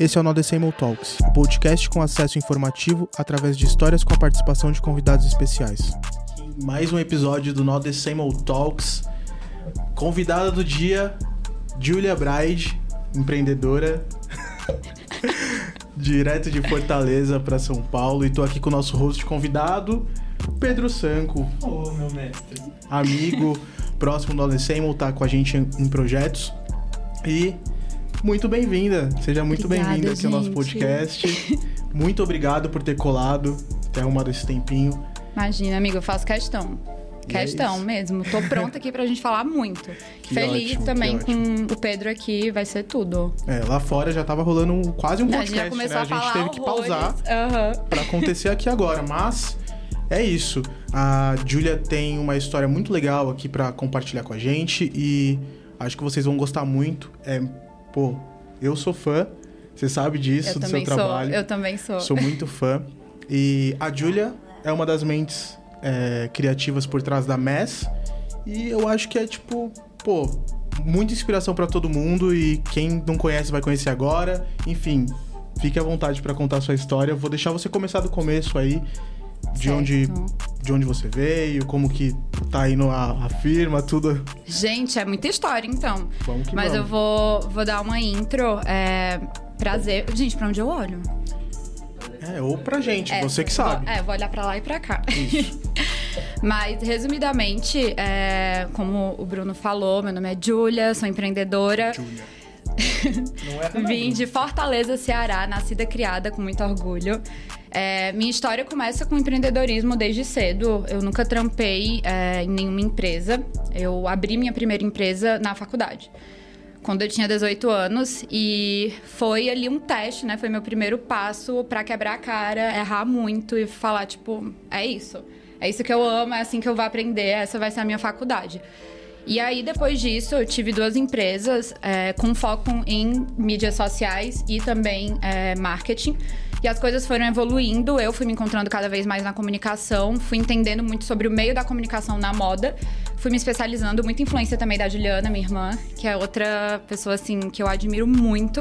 Esse é o Nodecemol Talks, o podcast com acesso informativo através de histórias com a participação de convidados especiais. Mais um episódio do Nodecemol Talks. Convidada do dia, Julia Bride, empreendedora, direto de Fortaleza para São Paulo. E tô aqui com o nosso host convidado, Pedro Sanco. Ô, oh, meu mestre. Amigo, próximo do Nodecemol, tá com a gente em projetos. E muito bem-vinda. Seja muito bem-vinda aqui ao nosso podcast. muito obrigado por ter colado, ter arrumado esse tempinho. Imagina, amigo, eu faço questão. E é questão é mesmo. Tô pronta aqui pra gente falar muito. Que Feliz ótimo, também com o Pedro aqui, vai ser tudo. É, lá fora já tava rolando um, quase um podcast, a gente começou né? A, a gente teve horrores. que pausar uhum. pra acontecer aqui agora, mas é isso. A Julia tem uma história muito legal aqui para compartilhar com a gente e acho que vocês vão gostar muito. É pô, eu sou fã, você sabe disso, eu do seu trabalho. Sou, eu também sou. Sou muito fã. E a Julia é uma das mentes é, criativas por trás da MES. E eu acho que é tipo, pô, muita inspiração para todo mundo. E quem não conhece vai conhecer agora. Enfim, fique à vontade para contar a sua história. Vou deixar você começar do começo aí de onde de onde você veio, como que tá indo a, a, firma, tudo. Gente, é muita história, então. Vamos que Mas vamos. eu vou, vou dar uma intro. É, prazer. Gente, pra onde eu olho? É, ou pra gente, é, você que sabe. Vou, é, vou olhar pra lá e pra cá. Mas, resumidamente, é, como o Bruno falou, meu nome é Júlia, sou empreendedora. Júlia. Vim de Fortaleza, Ceará, nascida e criada com muito orgulho. É, minha história começa com empreendedorismo desde cedo. Eu nunca trampei é, em nenhuma empresa. Eu abri minha primeira empresa na faculdade, quando eu tinha 18 anos. E foi ali um teste, né? Foi meu primeiro passo para quebrar a cara, errar muito e falar, tipo, é isso. É isso que eu amo, é assim que eu vou aprender, essa vai ser a minha faculdade. E aí, depois disso, eu tive duas empresas é, com foco em mídias sociais e também é, marketing. E as coisas foram evoluindo, eu fui me encontrando cada vez mais na comunicação, fui entendendo muito sobre o meio da comunicação na moda, fui me especializando, muita influência também da Juliana, minha irmã, que é outra pessoa assim que eu admiro muito.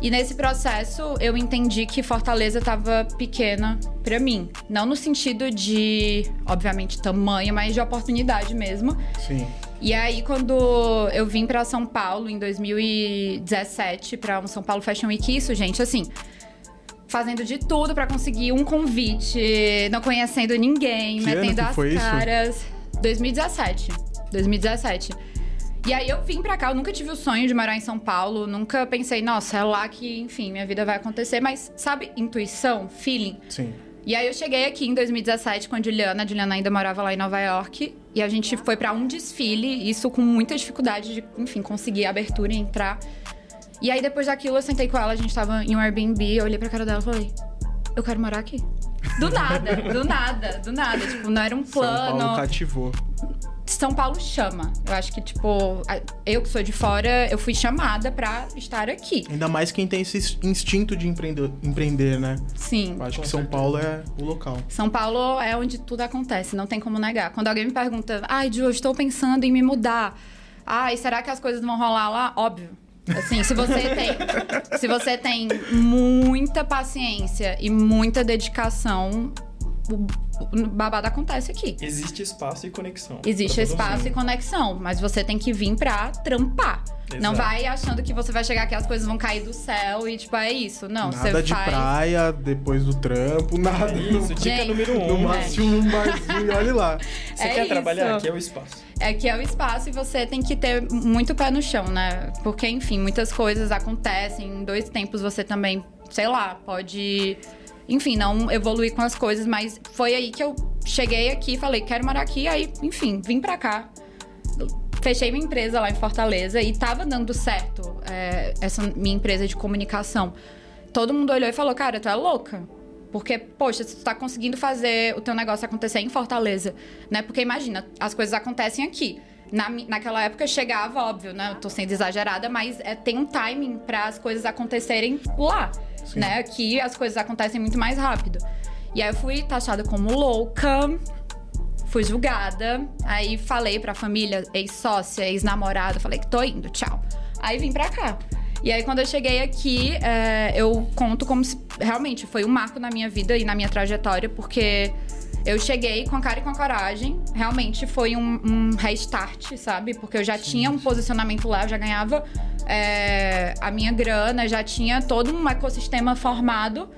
E nesse processo eu entendi que Fortaleza estava pequena para mim, não no sentido de, obviamente, tamanho, mas de oportunidade mesmo. Sim. E aí, quando eu vim para São Paulo em 2017, para um São Paulo Fashion Week, isso, gente, assim, fazendo de tudo para conseguir um convite, não conhecendo ninguém, que metendo as caras. Isso? 2017. 2017. E aí eu vim pra cá, eu nunca tive o sonho de morar em São Paulo, nunca pensei, nossa, é lá que, enfim, minha vida vai acontecer, mas sabe, intuição, feeling? Sim. E aí eu cheguei aqui em 2017 com a Juliana, a Juliana ainda morava lá em Nova York, e a gente foi para um desfile, isso com muita dificuldade de, enfim, conseguir a abertura e entrar. E aí, depois daquilo, eu sentei com ela, a gente tava em um Airbnb, eu olhei pra cara dela e falei, eu quero morar aqui. Do nada, do nada, do nada. Tipo, não era um plano. São Paulo cativou. São Paulo chama. Eu acho que, tipo, eu que sou de fora, eu fui chamada para estar aqui. Ainda mais quem tem esse instinto de empreender, empreender né? Sim. Eu acho que São Paulo é o local. São Paulo é onde tudo acontece, não tem como negar. Quando alguém me pergunta, ai, Ju, eu estou pensando em me mudar. Ai, será que as coisas vão rolar lá? Óbvio. Assim, se você tem, se você tem muita paciência e muita dedicação, o babado acontece aqui. Existe espaço e conexão. Existe espaço mundo. e conexão, mas você tem que vir pra trampar. Exato. Não vai achando que você vai chegar aqui as coisas vão cair do céu e tipo, é isso. Não, nada você de faz... praia depois do trampo, nada. É isso, dica Gente, número um. No máximo é. um barzinho, olha lá. Você é quer isso. trabalhar? Aqui é o espaço. Aqui é o espaço e você tem que ter muito pé no chão, né? Porque, enfim, muitas coisas acontecem. Em dois tempos você também, sei lá, pode enfim, não evoluir com as coisas, mas foi aí que eu cheguei aqui falei, quero morar aqui, aí, enfim, vim pra cá. Fechei minha empresa lá em Fortaleza e tava dando certo é, essa minha empresa de comunicação. Todo mundo olhou e falou, cara, tu é louca. Porque, poxa, tu tá conseguindo fazer o teu negócio acontecer em Fortaleza, né? Porque imagina, as coisas acontecem aqui. Na, naquela época chegava, óbvio, né? Eu tô sendo exagerada, mas é, tem um timing para as coisas acontecerem lá. Sim. né? Aqui as coisas acontecem muito mais rápido. E aí eu fui taxada como louca, fui julgada. Aí falei pra família, ex-sócia, ex-namorada, falei que tô indo, tchau. Aí vim pra cá. E aí, quando eu cheguei aqui, é, eu conto como se realmente foi um marco na minha vida e na minha trajetória, porque eu cheguei com a cara e com a coragem. Realmente foi um, um restart, sabe? Porque eu já tinha um posicionamento lá, eu já ganhava é, a minha grana, já tinha todo um ecossistema formado.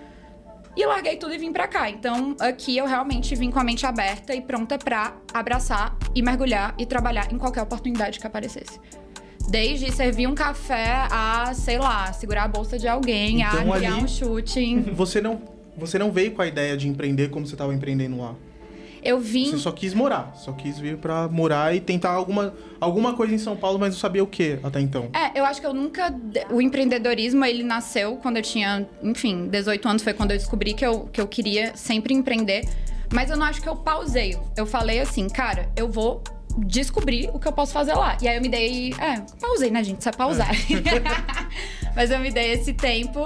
E larguei tudo e vim pra cá. Então, aqui eu realmente vim com a mente aberta e pronta pra abraçar e mergulhar e trabalhar em qualquer oportunidade que aparecesse. Desde servir um café a, sei lá, segurar a bolsa de alguém, então, a criar um chute. Você não, você não veio com a ideia de empreender como você estava empreendendo lá? Eu vim. Você só quis morar. Só quis vir para morar e tentar alguma, alguma coisa em São Paulo, mas não sabia o que até então. É, eu acho que eu nunca. O empreendedorismo, ele nasceu quando eu tinha, enfim, 18 anos. Foi quando eu descobri que eu, que eu queria sempre empreender. Mas eu não acho que eu pausei. Eu falei assim, cara, eu vou descobrir o que eu posso fazer lá. E aí eu me dei. É, pausei, né, gente? Isso é pausar. É. Mas eu me dei esse tempo.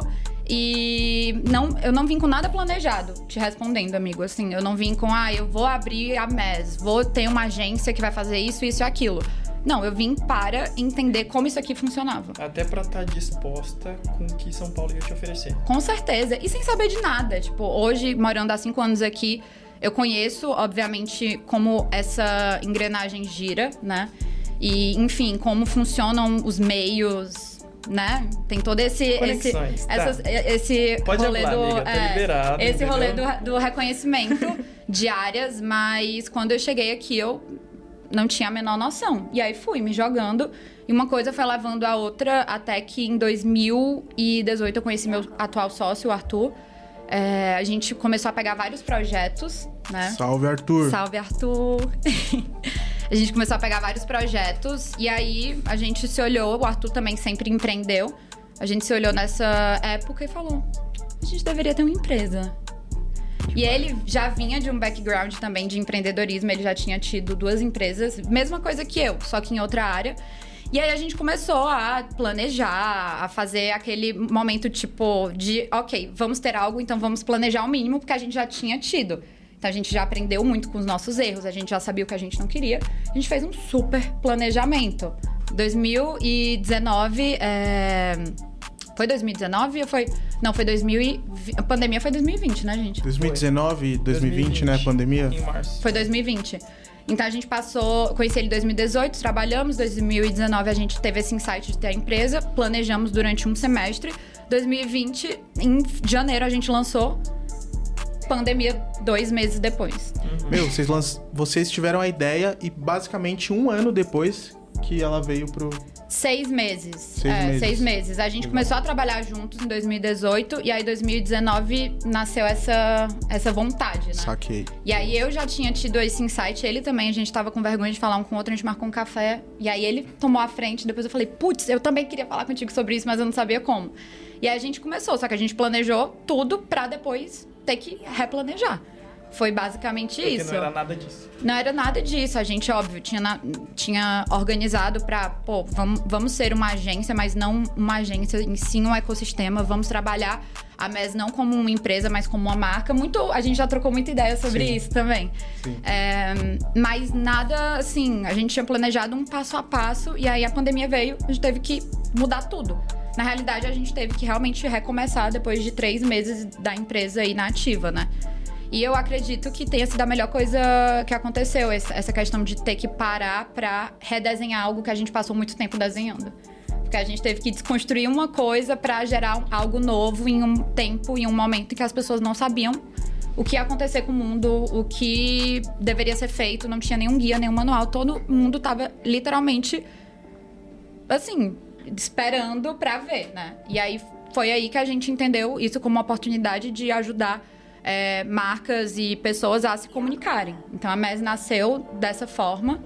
E não, eu não vim com nada planejado, te respondendo, amigo. Assim, eu não vim com, ah, eu vou abrir a MES, vou ter uma agência que vai fazer isso, isso e aquilo. Não, eu vim para entender como isso aqui funcionava. Até para estar tá disposta com o que São Paulo ia te oferecer. Com certeza. E sem saber de nada. Tipo, hoje, morando há cinco anos aqui, eu conheço, obviamente, como essa engrenagem gira, né? E, enfim, como funcionam os meios, né? Tem todo esse esse, tá. essas, esse Pode rolê falar, do amiga, tá é, liberado, esse entendeu? rolê do, do reconhecimento de áreas, mas quando eu cheguei aqui eu não tinha a menor noção. E aí fui me jogando e uma coisa foi levando a outra até que em 2018 eu conheci meu atual sócio, o Arthur. É, a gente começou a pegar vários projetos, né? Salve, Arthur! Salve, Arthur! a gente começou a pegar vários projetos e aí a gente se olhou, o Arthur também sempre empreendeu. A gente se olhou nessa época e falou: a gente deveria ter uma empresa. E ele já vinha de um background também de empreendedorismo, ele já tinha tido duas empresas, mesma coisa que eu, só que em outra área. E aí a gente começou a planejar, a fazer aquele momento tipo de, ok, vamos ter algo, então vamos planejar o mínimo, porque a gente já tinha tido. Então a gente já aprendeu muito com os nossos erros, a gente já sabia o que a gente não queria. A gente fez um super planejamento. 2019, é... Foi 2019 ou foi. Não, foi 2020. A pandemia foi 2020, né, gente? 2019, 2020, 2020, né? Pandemia? Em março. Foi 2020. Então a gente passou, conheci ele em 2018, trabalhamos, 2019 a gente teve esse insight de ter a empresa, planejamos durante um semestre. 2020, em janeiro a gente lançou. Pandemia dois meses depois. Uhum. Meu, vocês, lanç... vocês tiveram a ideia e basicamente um ano depois que ela veio pro, Seis meses. Seis é, meses. Seis meses. A gente começou a trabalhar juntos em 2018 e aí em 2019 nasceu essa, essa vontade, né? Saquei. E aí eu já tinha tido esse insight, ele também, a gente tava com vergonha de falar um com o outro, a gente marcou um café e aí ele tomou a frente, depois eu falei, putz, eu também queria falar contigo sobre isso, mas eu não sabia como. E aí a gente começou, só que a gente planejou tudo pra depois ter que replanejar. Foi basicamente Porque isso. não era nada disso. Não era nada disso. A gente, óbvio, tinha, na, tinha organizado pra, pô, vamos, vamos ser uma agência, mas não uma agência, em si um ecossistema. Vamos trabalhar a MES não como uma empresa, mas como uma marca. Muito, a gente já trocou muita ideia sobre Sim. isso também. É, mas nada, assim, a gente tinha planejado um passo a passo e aí a pandemia veio, a gente teve que mudar tudo. Na realidade, a gente teve que realmente recomeçar depois de três meses da empresa aí na ativa, né? E eu acredito que tenha sido a melhor coisa que aconteceu, essa questão de ter que parar para redesenhar algo que a gente passou muito tempo desenhando. Porque a gente teve que desconstruir uma coisa para gerar algo novo em um tempo, em um momento em que as pessoas não sabiam o que ia acontecer com o mundo, o que deveria ser feito, não tinha nenhum guia, nenhum manual, todo mundo tava literalmente assim, esperando para ver, né? E aí foi aí que a gente entendeu isso como uma oportunidade de ajudar é, marcas e pessoas a se comunicarem. Então a MES nasceu dessa forma.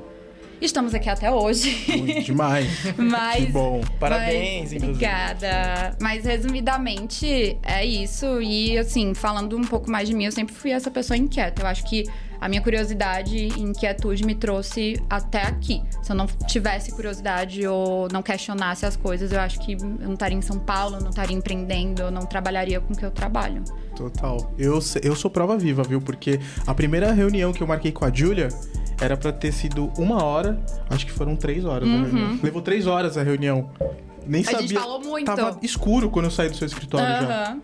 Estamos aqui até hoje. Muito demais. mas, que bom. Parabéns, mas, Obrigada. Mas resumidamente é isso. E assim, falando um pouco mais de mim, eu sempre fui essa pessoa inquieta. Eu acho que a minha curiosidade e inquietude me trouxe até aqui. Se eu não tivesse curiosidade ou não questionasse as coisas, eu acho que eu não estaria em São Paulo, não estaria empreendendo, eu não trabalharia com o que eu trabalho. Total. Eu, eu sou prova viva, viu? Porque a primeira reunião que eu marquei com a Júlia era para ter sido uma hora, acho que foram três horas uhum. a reunião. Levou três horas a reunião. Nem a sabia. gente falou muito. Tava escuro quando eu saí do seu escritório já.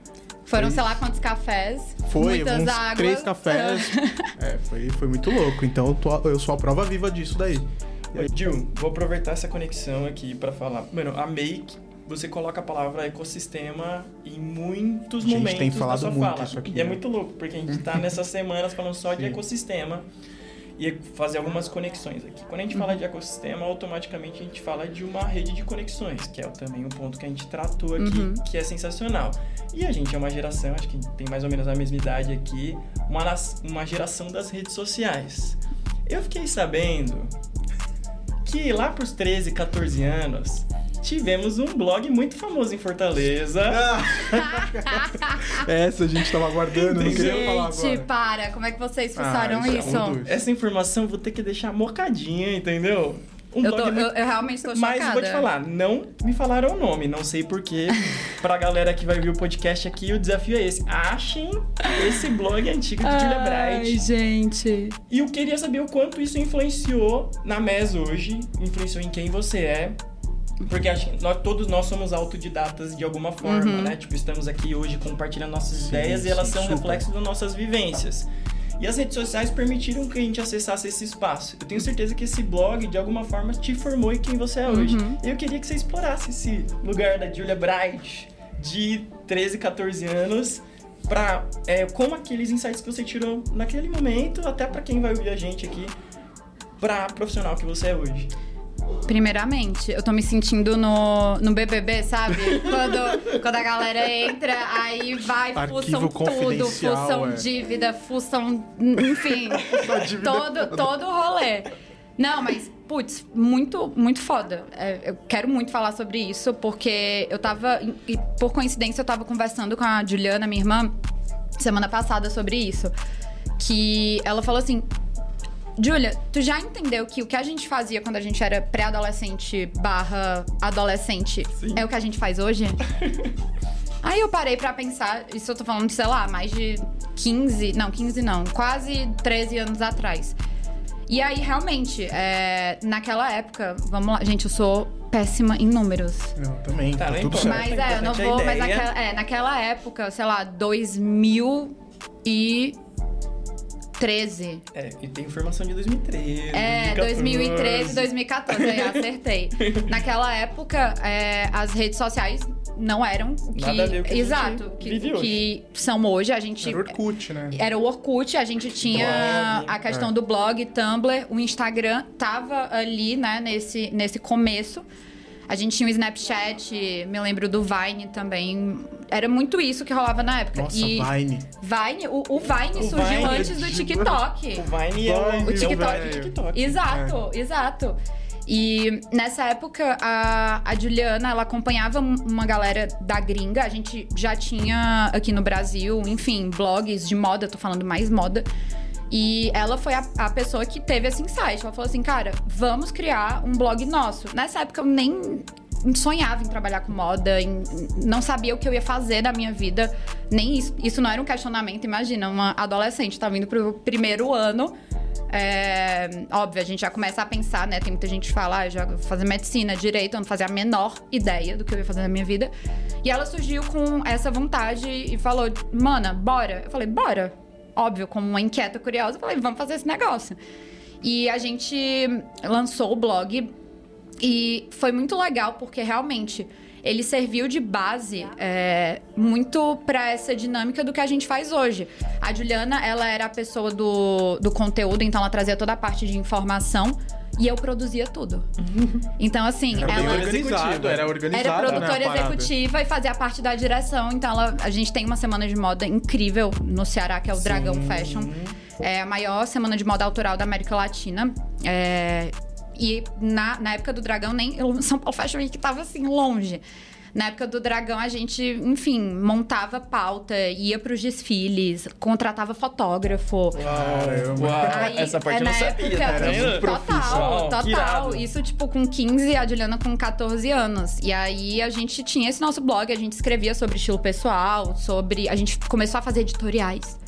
Foram, sei lá, quantos cafés. Foi, muitas uns águas. três cafés. é, foi, foi muito louco. Então eu, tô- eu sou a prova viva disso daí. Oi, Gil, vou aproveitar essa conexão aqui pra falar. Mano, amei que você coloca a palavra ecossistema em muitos A gente momentos tem da falado sua muito fala. isso aqui, E é né? muito louco, porque a gente tá nessas semanas falando só de Sim. ecossistema e fazer algumas conexões aqui. Quando a gente Uhum. fala de ecossistema, automaticamente a gente fala de uma rede de conexões, que é também um ponto que a gente tratou aqui, Uhum. que é sensacional. E a gente é uma geração, acho que tem mais ou menos a mesma idade aqui, uma, uma geração das redes sociais. Eu fiquei sabendo que lá pros 13, 14 anos, tivemos um blog muito famoso em Fortaleza. Essa a gente tava aguardando, não queria falar Gente, agora. para. Como é que vocês Ah, fuçaram isso é isso? um Essa informação eu vou ter que deixar mocadinha, entendeu? Um eu, tô- blog eu, muito... eu realmente tô chocada. Mas vou te falar, não me falaram o nome, não sei porquê. pra galera que vai ver o podcast aqui, o desafio é esse. Achem esse blog antigo de Julia Ai, Bright. gente. E eu queria saber o quanto isso influenciou na MES hoje, influenciou em quem você é. Porque acho que nós, todos nós somos autodidatas de alguma forma, Uhum. né? Tipo, estamos aqui hoje compartilhando nossas Sim, ideias e elas sim, são super. reflexo das nossas vivências. E as redes sociais permitiram que a gente acessasse esse espaço. Eu tenho certeza que esse blog, de alguma forma, te formou em quem você é hoje. Uhum. E eu queria que você explorasse esse lugar da Julia Bright, de 13, 14 anos, pra é, como aqueles insights que você tirou naquele momento, até pra quem vai ouvir a gente aqui, pra profissional que você é hoje. Primeiramente, eu tô me sentindo no, no BBB, sabe? quando, quando a galera entra, aí vai, Arquivo fuçam tudo, fuçam é. dívida, fuçam, enfim, todo, todo o rolê. Não, mas, putz, muito, muito foda. É, eu quero muito falar sobre isso, porque eu tava, e por coincidência, eu tava conversando com a Juliana, minha irmã, semana passada sobre isso. Que ela falou assim: Júlia, tu já entendeu que o que a gente fazia quando a gente era pré-adolescente barra adolescente Sim. é o que a gente faz hoje? Aí eu parei pra pensar, isso eu tô falando, sei lá, mais de 15, não, 15 não, quase 13 anos atrás. E aí, realmente, é, naquela época, vamos lá, gente, eu sou péssima em números. Eu também, Tá, tá, tudo certo. Mas é, eu não vou, mas naquela, é, naquela época, sei lá, 2013. É, e tem informação de 2013. É, 2013, 2014, aí acertei. Naquela época, é, as redes sociais não eram o que, Nada a ver o que exato, que, que são hoje. A gente Era Orkut, né? era o Orkut, a gente tinha Blog, a questão é. do blog, Tumblr, o Instagram tava ali, né, nesse, nesse começo. A gente tinha o Snapchat, me lembro do Vine também. Era muito isso que rolava na época. Nossa, e Vine. Vine, o, o Vine O surgiu Vine, antes do TikTok. O Vine é o, O TikTok. é o TikTok. Exato, exato. E nessa época, a, a Juliana, ela acompanhava um- uma galera da gringa. A gente já tinha aqui no Brasil, enfim, blogs de moda, tô falando mais moda. E ela foi a, a pessoa que teve esse insight. Ela falou assim, cara, vamos criar um blog nosso. Nessa época eu nem sonhava em trabalhar com moda, em- não sabia o que eu ia fazer da minha vida. Nem isso. Isso não era um questionamento, imagina, uma adolescente tá vindo pro primeiro ano. É, óbvio, a gente já começa a pensar, né? Tem muita gente que fala, ah, já vou fazer medicina, direito, eu não fazia a menor ideia do que eu ia fazer na minha vida. E ela surgiu com essa vontade e falou, mana, bora. Eu falei, bora. Óbvio, como uma inquieta curiosa, falei, vamos fazer esse negócio. E a gente lançou o blog e foi muito legal porque realmente ele serviu de base é, muito para essa dinâmica do que a gente faz hoje. A Juliana, ela era a pessoa do, do conteúdo, então ela trazia toda a parte de informação e eu produzia tudo. Então, assim, Era ela. organizado, Executiva. era organizado, Era produtora né, a parada. executiva e fazia parte da direção. Então, ela- a gente tem uma semana de moda incrível no Ceará, que é o Dragão Fashion. É a maior semana de moda autoral da América Latina. É, e na, na época do Dragão, nem São Paulo Fashion Week tava assim, longe. Na época do Dragão, a gente, enfim, montava pauta, ia pros desfiles, contratava fotógrafo. Caramba. Uau, Aí, essa parte é, eu não na sabia, época, muito Total, total. Isso, tipo, com 15, a Juliana com 14 anos. E aí a gente tinha esse nosso blog, a gente escrevia sobre estilo pessoal, sobre. A gente começou a fazer editoriais.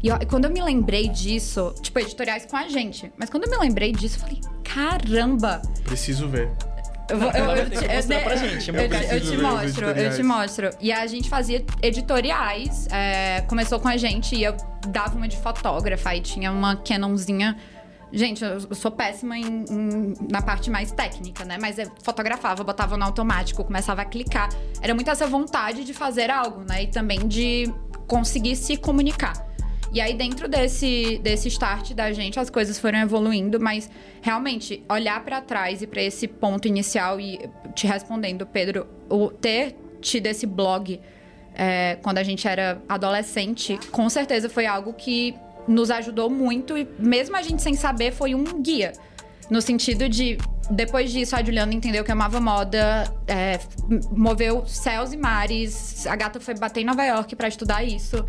E ó, quando eu me lembrei disso, tipo, editoriais com a gente. Mas quando eu me lembrei disso, eu falei, caramba! Preciso ver. Eu, vou, eu, eu, eu, gente, eu, te mostro, eu te mostro. E a gente fazia editoriais. É, começou com a gente e eu dava uma de fotógrafa. Aí tinha uma Canonzinha. Gente, eu sou péssima em, em, na parte mais técnica, né? Mas eu fotografava, botava no automático, começava a clicar. Era muito essa vontade de fazer algo, né? E também de conseguir se comunicar. E aí, dentro desse, desse start da gente, as coisas foram evoluindo, mas realmente, olhar para trás e para esse ponto inicial, e te respondendo, Pedro, o ter tido esse blog é, quando a gente era adolescente, com certeza foi algo que nos ajudou muito, e mesmo a gente sem saber, foi um guia. No sentido de, depois disso, a Juliana entendeu que amava moda, é, moveu céus e mares. A gata foi bater em Nova York para estudar isso.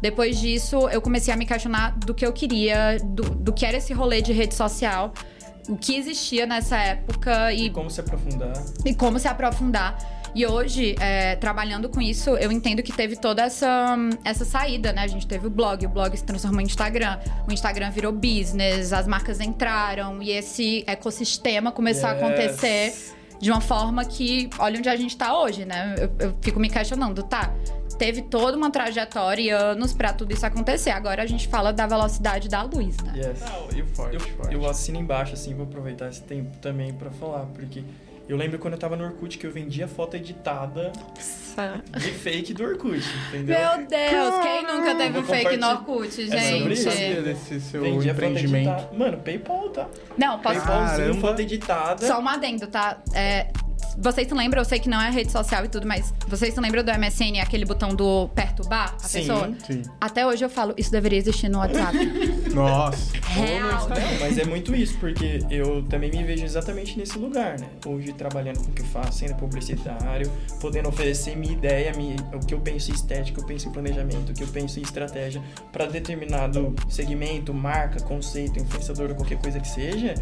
Depois disso, eu comecei a me questionar do que eu queria, do, do que era esse rolê de rede social, o que existia nessa época e. E como se aprofundar. E como se aprofundar. E hoje, é, trabalhando com isso, eu entendo que teve toda essa, essa saída, né? A gente teve o blog, o blog se transformou em Instagram, o Instagram virou business, as marcas entraram e esse ecossistema começou yes. a acontecer de uma forma que, olha onde a gente tá hoje, né? Eu, eu fico me questionando, tá? Teve toda uma trajetória e anos para tudo isso acontecer. Agora a gente fala da velocidade da luz, né? Yes. Não, eu, forte, eu, forte. eu assino embaixo, assim, vou aproveitar esse tempo também para falar, porque eu lembro quando eu tava no Orkut que eu vendia foto editada Nossa. de fake do Orkut, entendeu? Meu Deus, quem nunca teve um fake no Orkut, gente? É sobre isso. Desse seu vendia empreendimento. Mano, PayPal, tá? Não, posso... Paypalzinho, foto editada. Só um adendo, tá? É, vocês se lembram, eu sei que não é rede social e tudo, mas vocês se lembram do MSN, aquele botão do perturbar a sim, pessoa? Sim. Até hoje eu falo, isso deveria existir no WhatsApp. Nossa. Real. Não, mas é muito isso, porque eu também me vejo exatamente nesse lugar, né? Hoje trabalhando com o que eu faço, sendo publicitário, podendo oferecer minha ideia, minha, o que eu penso em estética, o que eu penso em planejamento, o que eu penso em estratégia para determinado segmento, marca, conceito, influenciador qualquer coisa que seja.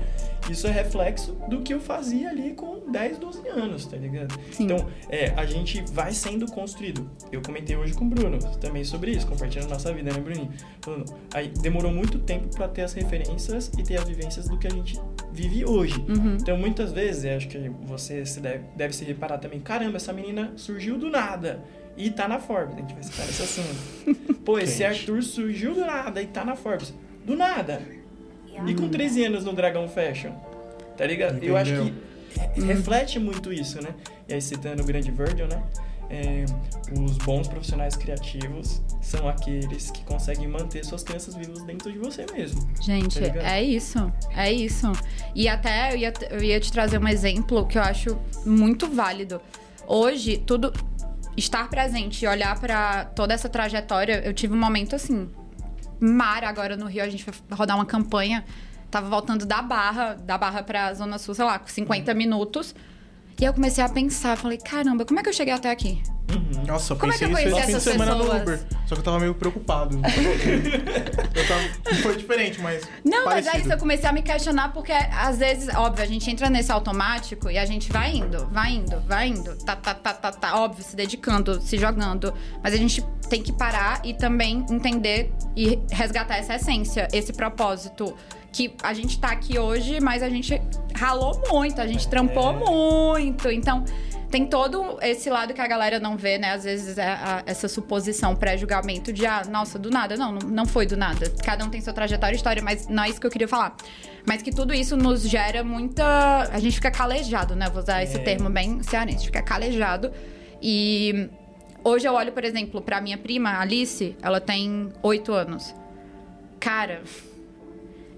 Isso é reflexo do que eu fazia ali com 10, 12 anos anos, tá ligado? Sim. Então, é, a gente vai sendo construído. Eu comentei hoje com o Bruno também sobre isso, compartilhando nossa vida, né, Bruninho? Falando, aí demorou muito tempo para ter as referências e ter as vivências do que a gente vive hoje. Uhum. Então, muitas vezes, acho que você se deve, deve se reparar também, caramba, essa menina surgiu do nada. E tá na Forbes, a gente vai citar esse assunto. Pô, esse Arthur surgiu do nada e tá na Forbes. Do nada. E com 13 anos no Dragão Fashion. Tá ligado? Entendeu? Eu acho que Uhum. reflete muito isso, né? E aí, citando o grande Virgil, né? É, os bons profissionais criativos são aqueles que conseguem manter suas crianças vivas dentro de você mesmo. Gente, tá é isso. É isso. E até eu ia, eu ia te trazer um exemplo que eu acho muito válido. Hoje, tudo. Estar presente e olhar para toda essa trajetória, eu tive um momento assim. Mar, agora no Rio, a gente vai rodar uma campanha Tava voltando da Barra, da Barra pra Zona Sul, sei lá, 50 minutos. E eu comecei a pensar, falei, caramba, como é que eu cheguei até aqui? Nossa, eu como pensei é que eu isso esse fim de semana pessoas? no Uber. Só que eu tava meio preocupado. eu tava, foi diferente, mas. Não, parecido. mas é isso, eu comecei a me questionar, porque às vezes, óbvio, a gente entra nesse automático e a gente vai indo, vai indo, vai indo. Tá, tá, tá, tá, tá, óbvio, se dedicando, se jogando. Mas a gente tem que parar e também entender e resgatar essa essência, esse propósito que a gente tá aqui hoje, mas a gente ralou muito, a gente trampou é. muito. Então, tem todo esse lado que a galera não vê, né? Às vezes é a, essa suposição pré-julgamento de, ah, nossa, do nada. Não, não foi do nada. Cada um tem sua trajetória e história, mas não é isso que eu queria falar. Mas que tudo isso nos gera muita. A gente fica calejado, né? Vou usar é. esse termo bem cearense, fica calejado. E hoje eu olho, por exemplo, pra minha prima, Alice, ela tem oito anos. Cara,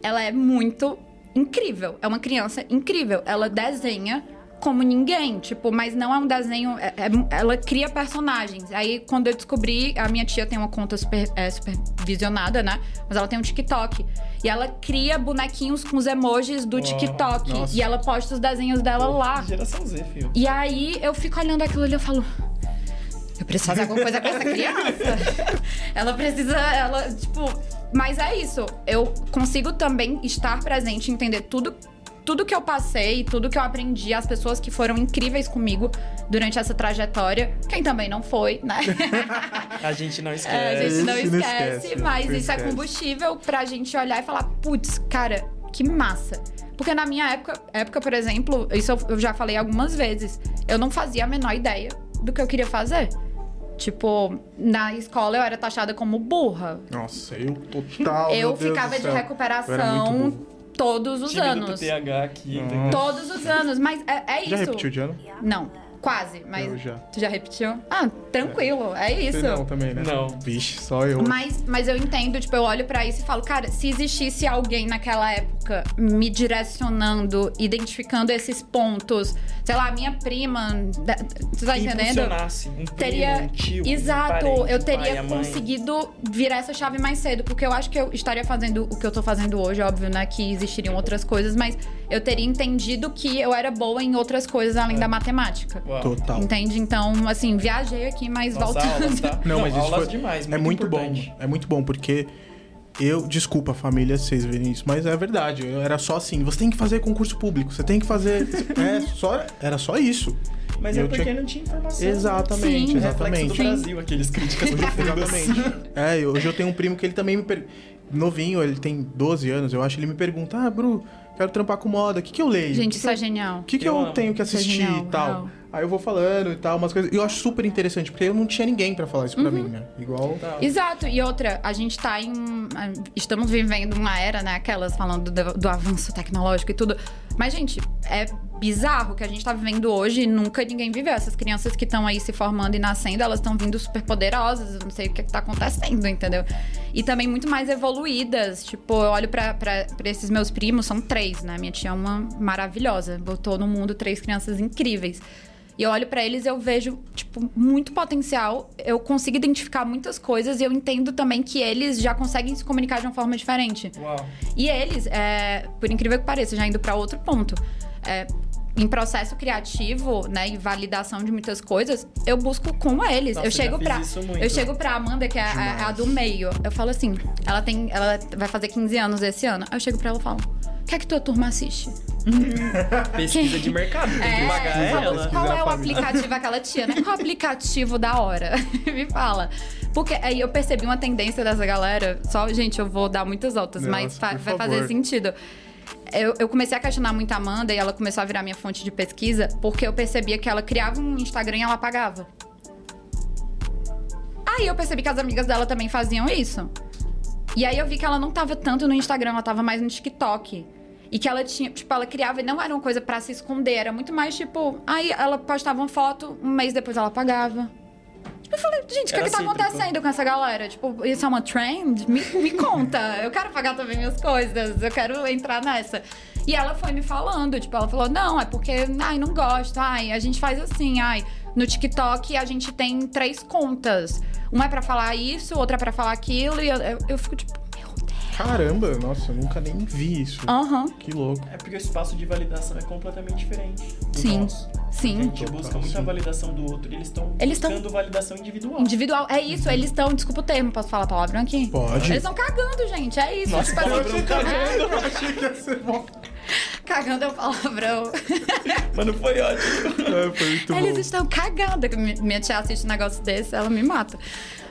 ela é muito incrível. É uma criança incrível. Ela desenha como ninguém, tipo, mas não é um desenho. É, é, ela cria personagens. Aí, quando eu descobri, a minha tia tem uma conta super, é, supervisionada, né? Mas ela tem um TikTok. E ela cria bonequinhos com os emojis do oh, TikTok. Nossa. E ela posta os desenhos dela Pô, lá. Geração Z, filho. E aí eu fico olhando aquilo ali e eu falo. Eu preciso fazer alguma coisa com essa criança. ela precisa. Ela, tipo mas é isso. Eu consigo também estar presente, entender tudo tudo que eu passei, tudo que eu aprendi, as pessoas que foram incríveis comigo durante essa trajetória. Quem também não foi, né? a gente não esquece. É, a gente não esquece, não esquece mas isso é esquece. é combustível pra gente olhar e falar: putz, cara, que massa. Porque na minha época, época, por exemplo, isso eu já falei algumas vezes, eu não fazia a menor ideia do que eu queria fazer. Tipo, na escola eu era taxada como burra. Nossa, eu total. Eu ficava de recuperação todos os anos. TH aqui, Todos os anos, mas é, é isso. Já repetiu de ano? Não. Quase, mas. Eu já. Tu já repetiu? Ah, tranquilo, é, é isso. Não também, né? Não. Vixe, só eu. Mas, mas eu entendo, tipo, eu olho para isso e falo, cara, se existisse alguém naquela época me direcionando, identificando esses pontos, sei lá, minha prima, você tá entendendo? Um primo, teria, um tio, exato, um parente, eu teria pai, conseguido virar essa chave mais cedo, porque eu acho que eu estaria fazendo o que eu tô fazendo hoje, óbvio, né, que existiriam outras coisas, mas eu teria entendido que eu era boa em outras coisas além é. da matemática. Uau. Total. Entende? Então, assim, viajei aqui, mas Nossa, voltando. Aulas, tá? Não, mas isso foi... demais, muito é muito importante. bom. É muito bom, porque eu, desculpa família, vocês verem isso, mas é verdade. Eu era só assim, você tem que fazer concurso público, você tem que fazer. é, só, era só isso. Mas E é eu porque tinha- não tinha informação. Exatamente, Sim. exatamente. Reflexo do Brasil, aqueles críticas Exatamente. É, hoje eu tenho um primo que ele também me per... Novinho, ele tem 12 anos, eu acho. Ele me pergunta: Ah, Bru, quero trampar com moda, o que, que eu leio? Gente, que, isso que é eu... genial. o que, que Eu eu, tenho que é assistir genial, e tal? real. Aí eu vou falando e tal, umas coisas. E eu acho super interessante, porque eu não tinha ninguém pra falar isso pra Uhum. mim, né? Igual. Exato, e outra, a gente tá em. Estamos vivendo uma era, né? Aquelas falando do, do avanço tecnológico e tudo. Mas, gente, é bizarro que a gente tá vivendo hoje e nunca ninguém viveu. Essas crianças que estão aí se formando e nascendo, elas estão vindo super poderosas. Eu não sei o que, que tá acontecendo, entendeu? E também muito mais evoluídas. Tipo, eu olho pra, pra, pra esses meus primos, são três, né? Minha tia é uma maravilhosa. Botou no mundo três crianças incríveis. E eu olho pra eles e eu vejo, tipo, muito potencial. Eu consigo identificar muitas coisas e eu entendo também que eles já conseguem se comunicar de uma forma diferente. Uau. E eles, é, por incrível que pareça, já indo pra outro ponto, é, em processo criativo, né, e validação de muitas coisas, eu busco com eles. Nossa, eu chego muito. eu chego pra Amanda, que é a, a- a do meio. Eu falo assim, ela tem, ela vai fazer 15 anos esse ano. Aí eu chego pra ela e falo: "O que é que tua turma assiste?" Pesquisa de mercado, tem que pagar eu falo, ela. Qual é o família. aplicativo, aquela tia, né? Qual é o aplicativo da hora? Me fala. Porque aí eu percebi uma tendência dessa galera. Só, gente, eu vou dar muitas altas, Nossa, mas fa- vai favor. fazer sentido. Eu, eu comecei a questionar muito a Amanda e ela começou a virar minha fonte de pesquisa porque eu percebia que ela criava um Instagram e ela apagava. Aí eu percebi que as amigas dela também faziam isso. E aí eu vi que ela não tava tanto no Instagram, ela tava mais no TikTok. E que ela tinha, tipo, ela criava e não era uma coisa pra se esconder, era muito mais tipo, aí ela postava uma foto, um mês depois ela apagava. Tipo, eu falei, gente, o que, Era que tá acontecendo com essa galera? Tipo, isso é uma trend? Me, me conta. Eu quero pagar também minhas coisas, eu quero entrar nessa. E ela foi me falando, tipo, ela falou, não, é porque, ai, não gosto, ai, a gente faz assim, ai, no TikTok a gente tem três contas. Uma é pra falar isso, outra é pra falar aquilo, e eu, eu, eu fico tipo. Caramba, nossa, eu nunca nem vi isso. Aham, Que louco. É porque o espaço de validação é completamente diferente. Sim. nosso. A sim. gente busca muita Sim. validação do outro e eles estão Eles tão- buscando validação individual. Individual. É isso, eles estão. Desculpa o termo, posso falar palavrão aqui? Pode. Eles estão cagando, gente. É isso. Nossa, tipo, assim, palavrão cagando. Eu achei que ia ser bom. cagando é o palavrão. Mas não foi ótimo. É, foi muito Eles bom. estão cagando. Mi- Minha tia assiste um negócio desse, ela me mata.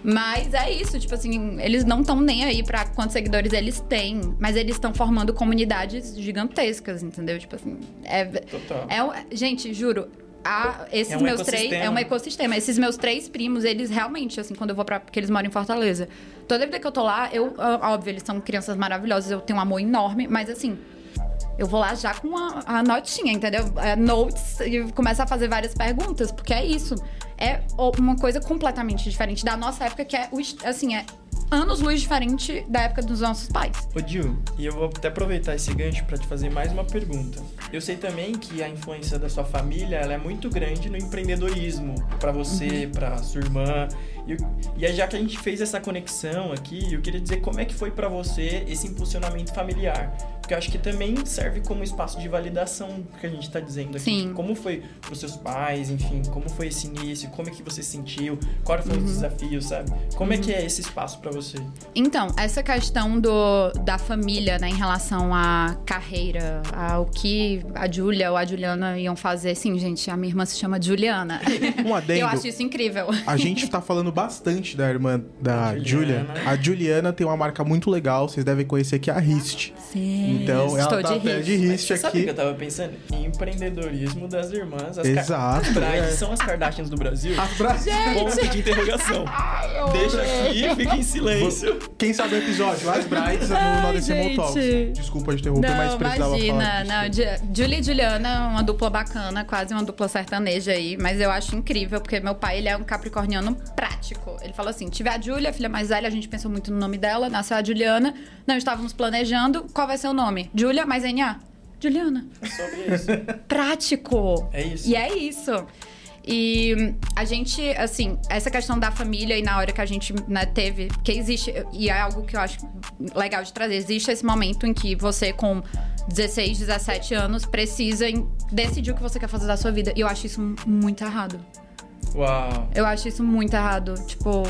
Mas é isso, tipo assim, eles não estão nem aí pra quantos seguidores eles têm, mas eles estão formando comunidades gigantescas, entendeu? Tipo assim, é. Total. é gente, juro. a- esses É um meus três. É um ecossistema. Esses meus três primos, eles realmente, assim, quando eu vou pra. Porque eles moram em Fortaleza. Toda vida que eu tô lá, eu. Óbvio, eles são crianças maravilhosas, eu tenho um amor enorme, mas assim. Eu vou lá já com a, a notinha, entendeu? É, notes e começo a fazer várias perguntas, porque é isso. É uma coisa completamente diferente da nossa época, que é, assim, é anos luz diferente da época dos nossos pais. Ô Gil, e eu vou até aproveitar esse gancho pra te fazer mais uma pergunta. Eu sei também que a influência da sua família ela é muito grande no empreendedorismo pra você, Uhum. pra sua irmã. E, e aí, já que a gente fez essa conexão aqui, eu queria dizer como é que foi pra você esse impulsionamento familiar. Porque eu acho que também serve como espaço de validação que a gente tá dizendo aqui. Sim. Como foi pros seus pais, enfim, como foi esse início, como é que você se sentiu, quais foram Uhum. os desafios, sabe? Como é que é esse espaço pra você? Então, essa questão do, da família, né, em relação à carreira, ao que a Júlia ou a Juliana iam fazer. Sim, gente, a minha irmã se chama Juliana. Um adendo. Eu acho isso incrível. A gente tá falando bastante da irmã da Julia. A Juliana tem uma marca muito legal, vocês devem conhecer que é a Rist. Sim. Então ela Estou tá de até Rist. de Rist Você aqui. sabe o que eu tava pensando? Empreendedorismo das irmãs. As Exato, Car... é. São as Kardashians do Brasil? As bra- Ponto de interrogação. Deixa aqui, fica em silêncio. Quem sabe o episódio? As Brides no Ai, Nodecimal gente. Talks. Desculpa de interromper, mas Não, precisava imagina. falar. disso. Não, Ju- Julia e Juliana, uma dupla bacana, quase uma dupla sertaneja aí. Mas eu acho incrível, porque meu pai, ele é um capricorniano prático. Ele falou assim, tiver a Julia, a filha mais velha, a gente pensou muito no nome dela, nasceu a Juliana. Não estávamos planejando. Qual vai ser o nome? Julia mais NA? Juliana. É sobre isso. Prático. É isso. E é isso. E a gente, assim, essa questão da família e na hora que a gente né, teve, que existe, e é algo que eu acho legal de trazer, existe esse momento em que você com 16, 17 anos precisa em- decidir o que você quer fazer da sua vida. E eu acho isso muito errado. Uau. Eu acho isso muito errado. Tipo,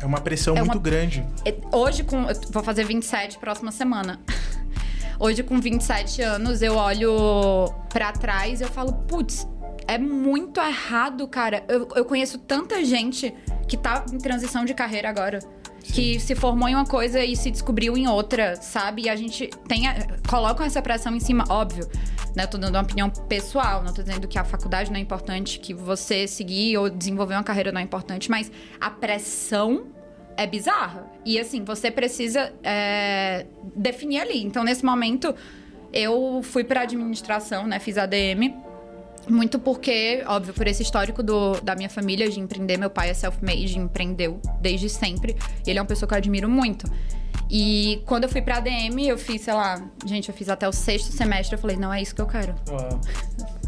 É uma pressão É muito uma- grande. é- Hoje, com. eu vou fazer 27 próxima semana. Hoje, com 27 anos, eu olho pra trás e eu falo, putz, é muito errado, cara. Eu, eu conheço tanta gente que tá em transição de carreira agora. Que se formou em uma coisa e se descobriu em outra, sabe? E a gente tem. a- colocam essa pressão em cima, óbvio. Né? Eu tô dando uma opinião pessoal, não tô dizendo que a faculdade não é importante, que você seguir ou desenvolver uma carreira não é importante, mas a pressão é bizarra. E assim, você precisa é, definir ali. Então, nesse momento, eu fui para administração, né? Fiz ADM. Muito porque, óbvio, por esse histórico do, da minha família de empreender. Meu pai é self-made, empreendeu desde sempre. Ele é uma pessoa que eu admiro muito. E quando eu fui pra ADM, eu fiz, sei lá, gente, eu fiz até o sexto semestre. Eu falei, não é isso que eu quero. Uau.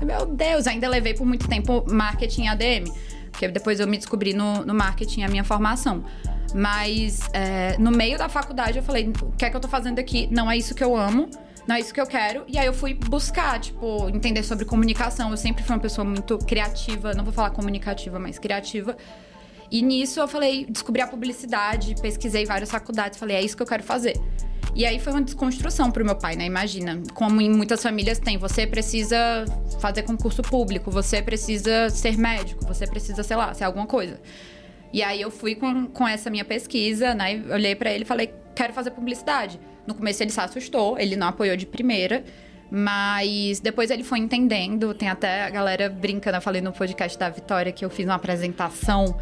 Meu Deus, ainda levei por muito tempo marketing ADM. Porque depois eu me descobri no, no marketing, a minha formação. Mas é, no meio da faculdade eu falei, o que é que eu tô fazendo aqui? Não é isso que eu amo, não é isso que eu quero. E aí eu fui buscar, tipo, entender sobre comunicação. Eu sempre fui uma pessoa muito criativa, não vou falar comunicativa, mas criativa. E nisso eu falei, descobri a publicidade, pesquisei várias faculdades, falei, é isso que eu quero fazer. E aí foi uma desconstrução pro meu pai, né? Imagina, como em muitas famílias tem, você precisa fazer concurso público, você precisa ser médico, você precisa, sei lá, ser alguma coisa. E aí eu fui com, com essa minha pesquisa, né? Olhei pra ele e falei, quero fazer publicidade. No começo ele se assustou, ele não apoiou de primeira. Mas depois ele foi entendendo. Tem até a galera brincando. Eu falei no podcast da Vitória que eu fiz uma apresentação.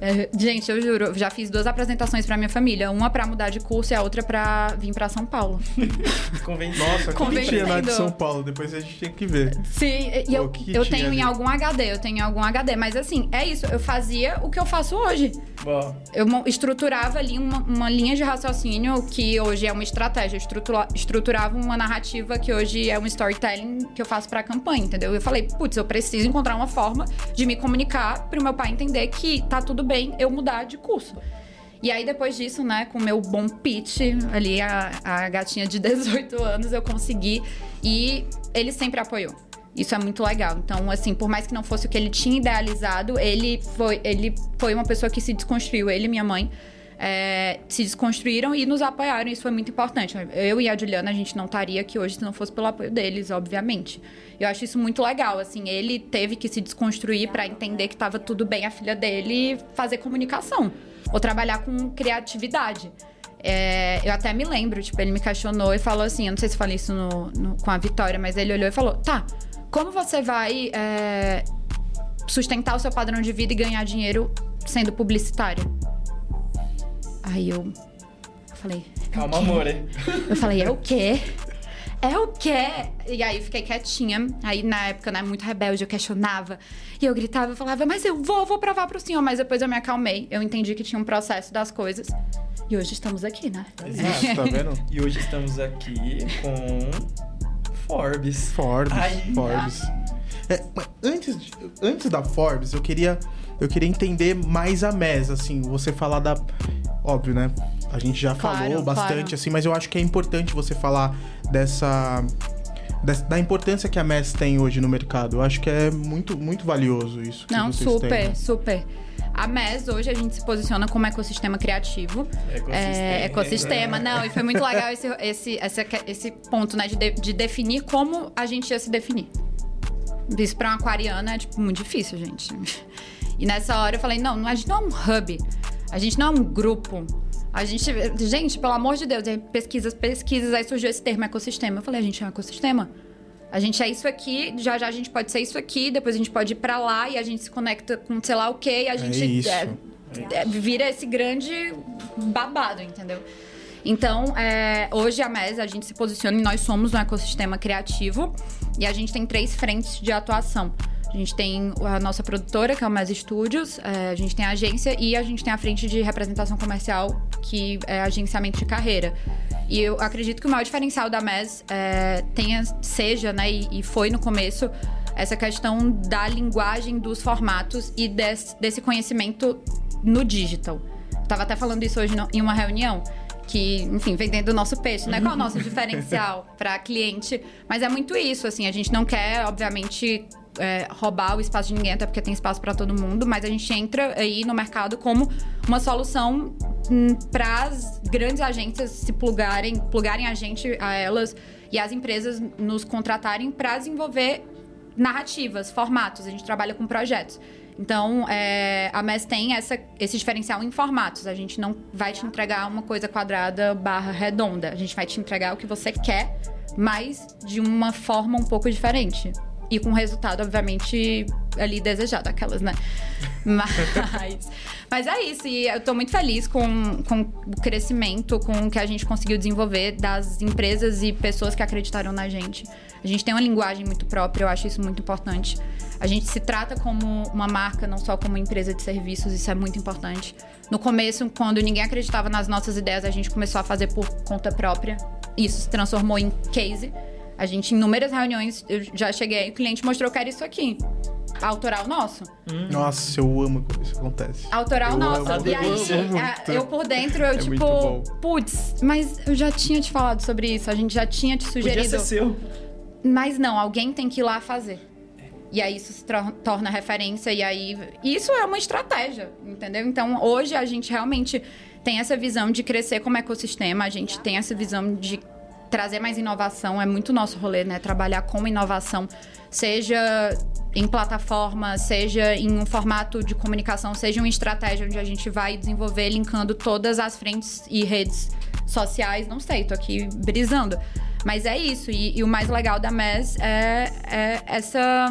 É, gente, eu juro, já fiz duas apresentações pra minha família. Uma pra mudar de curso e a outra pra vir pra São Paulo. Nossa, que tinha na de. São Paulo. Depois a gente tem que ver. Sim, e eu, que eu tenho ali? em algum HD, eu tenho em algum HD. Mas assim, é isso. Eu fazia o que eu faço hoje. Uau. Eu estruturava ali uma, uma linha de raciocínio que hoje é uma estratégia. Eu estrutura- estruturava uma narrativa que hoje é um storytelling que eu faço pra campanha, entendeu? Eu falei, putz, eu preciso encontrar uma forma de me comunicar pro meu pai entender que tá tudo bem eu mudar de curso. E aí, depois disso, né, com o meu bom pitch, ali, a, a gatinha de 18 anos, eu consegui. E ele sempre apoiou. Isso é muito legal. Então, assim, por mais que não fosse o que ele tinha idealizado, ele foi, ele foi uma pessoa que se desconstruiu. Ele e minha mãe é, se desconstruíram e nos apoiaram. Isso foi muito importante. Eu e a Juliana, a gente não estaria aqui hoje se não fosse pelo apoio deles, obviamente. Eu acho isso muito legal. Assim, ele teve que se desconstruir para entender que estava tudo bem a filha dele fazer comunicação ou trabalhar com criatividade. É, eu até me lembro, tipo, ele me questionou e falou assim: eu não sei se falei isso no- no- com a Vitória, mas ele olhou e falou: tá, como você vai é, sustentar o seu padrão de vida e ganhar dinheiro sendo publicitária? Aí eu, eu falei: Calma, amor. hein? eu falei, é o quê? É o quê? E aí fiquei quietinha. Aí na época, né, muito rebelde, eu questionava. E eu gritava, eu falava, mas eu vou, vou provar pro senhor. Mas depois eu me acalmei. Eu entendi que tinha um processo das coisas. E hoje estamos aqui, né? Isso, tá vendo? E hoje estamos aqui com Forbes. Forbes, Ai, Forbes. É, antes, de- antes da Forbes, eu queria, eu queria entender mais a MES, assim, você falar da... Óbvio, né? A gente já Claro, falou bastante, claro. assim, mas eu acho que é importante você falar dessa... des- Da importância que a MES tem hoje no mercado. Eu acho que é muito, muito valioso isso. que Não, vocês super, têm. né? super. A MES, hoje, a gente se posiciona como ecossistema criativo. Ecossistema. É, ecossistema, não. E foi muito legal esse, esse, essa- esse ponto, né? De, de- de definir como a gente ia se definir. Isso pra uma aquariana é, tipo, muito difícil, gente. E nessa hora eu falei, não, a gente não é um hub. A gente não é um grupo. A gente, gente, pelo amor de Deus, pesquisas, pesquisas, aí surgiu esse termo ecossistema. Eu falei, a gente é um ecossistema. A gente é isso aqui, já já a gente pode ser isso aqui, depois a gente pode ir para lá e a gente se conecta com sei lá o quê, e a é gente é é, é, vira esse grande babado, entendeu? Então, é, hoje a MES, a gente se posiciona e nós somos um ecossistema criativo e a gente tem três frentes de atuação. A gente tem a nossa produtora, que é o MES Studios, é, a gente tem a agência e a gente tem a frente de representação comercial, que é agenciamento de carreira. E eu acredito que o maior diferencial da MES é, tenha, seja, né, e, e foi no começo, essa questão da linguagem dos formatos e desse, desse conhecimento no digital. Tava até falando isso hoje no, em uma reunião que, enfim, vendendo o nosso peixe, né? Qual é o nosso diferencial para cliente? Mas é muito isso, assim, a gente não quer, obviamente, é, roubar o espaço de ninguém, até porque tem espaço para todo mundo, mas a gente entra aí no mercado como uma solução hum, para as grandes agências se plugarem, plugarem a gente a elas e as empresas nos contratarem para desenvolver narrativas, formatos. A gente trabalha com projetos. Então, é, a MES tem essa, esse diferencial em formatos. A gente não vai te entregar uma coisa quadrada barra redonda. A gente vai te entregar o que você quer, mas de uma forma um pouco diferente. E com resultado, obviamente, ali desejado, aquelas, né? Mas, mas é isso. E eu tô muito feliz com, com o crescimento, com o que a gente conseguiu desenvolver das empresas e pessoas que acreditaram na gente. A gente tem uma linguagem muito própria, eu acho isso muito importante. A gente se trata como uma marca, não só como empresa de serviços, isso é muito importante. No começo, quando ninguém acreditava nas nossas ideias, a gente começou a fazer por conta própria. Isso se transformou em case. A gente, em inúmeras reuniões, eu já cheguei, o cliente mostrou que era isso aqui. Autoral nosso. Hum. Nossa, eu amo quando isso acontece. Autoral eu nosso. Amo, e aí, eu, eu por dentro, eu é tipo, putz, mas eu já tinha te falado sobre isso, a gente já tinha te sugerido. Podia ser seu. Mas não, alguém tem que ir lá fazer. E aí isso se torna referência e aí isso é uma estratégia, entendeu? Então, hoje a gente realmente tem essa visão de crescer como ecossistema, a gente tem essa visão de trazer mais inovação, é muito nosso rolê, né? Trabalhar com inovação, seja em plataforma, seja em um formato de comunicação, seja uma estratégia onde a gente vai desenvolver linkando todas as frentes e redes sociais, não sei, tô aqui brisando. Mas é isso. E, e o mais legal da MES é, é, essa,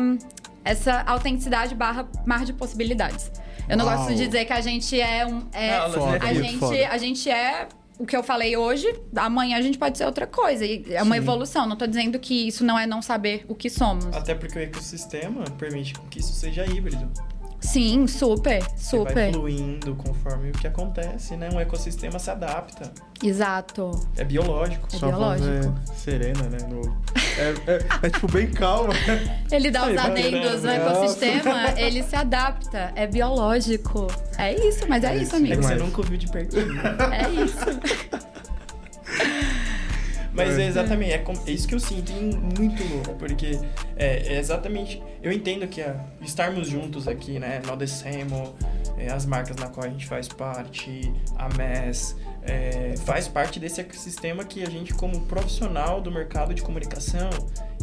essa autenticidade barra mar de possibilidades. Eu não Uau. gosto de dizer que a gente é um. É, a, gente, a gente é o que eu falei hoje, amanhã a gente pode ser outra coisa. E é uma Sim. evolução. Não estou dizendo que isso não é não saber o que somos. Até porque o ecossistema permite que isso seja híbrido. Sim, super, super. Você vai fluindo conforme o que acontece, né? Um ecossistema se adapta. Exato. É biológico. É Só biológico. É serena, né? No... É, é, é, tipo bem calma. Ele dá os adendos no ecossistema, ele se adapta. É biológico. É isso, mas é, é isso, amigo. É que você nunca ouviu de pertinho. É isso. Mas é, é exatamente, é, é, isso que eu sinto muito louco, porque é, é exatamente. Eu entendo que é, estarmos juntos aqui, né? Nodecemo, é, as marcas na qual a gente faz parte, a MES, faz parte desse ecossistema que a gente, como profissional do mercado de comunicação,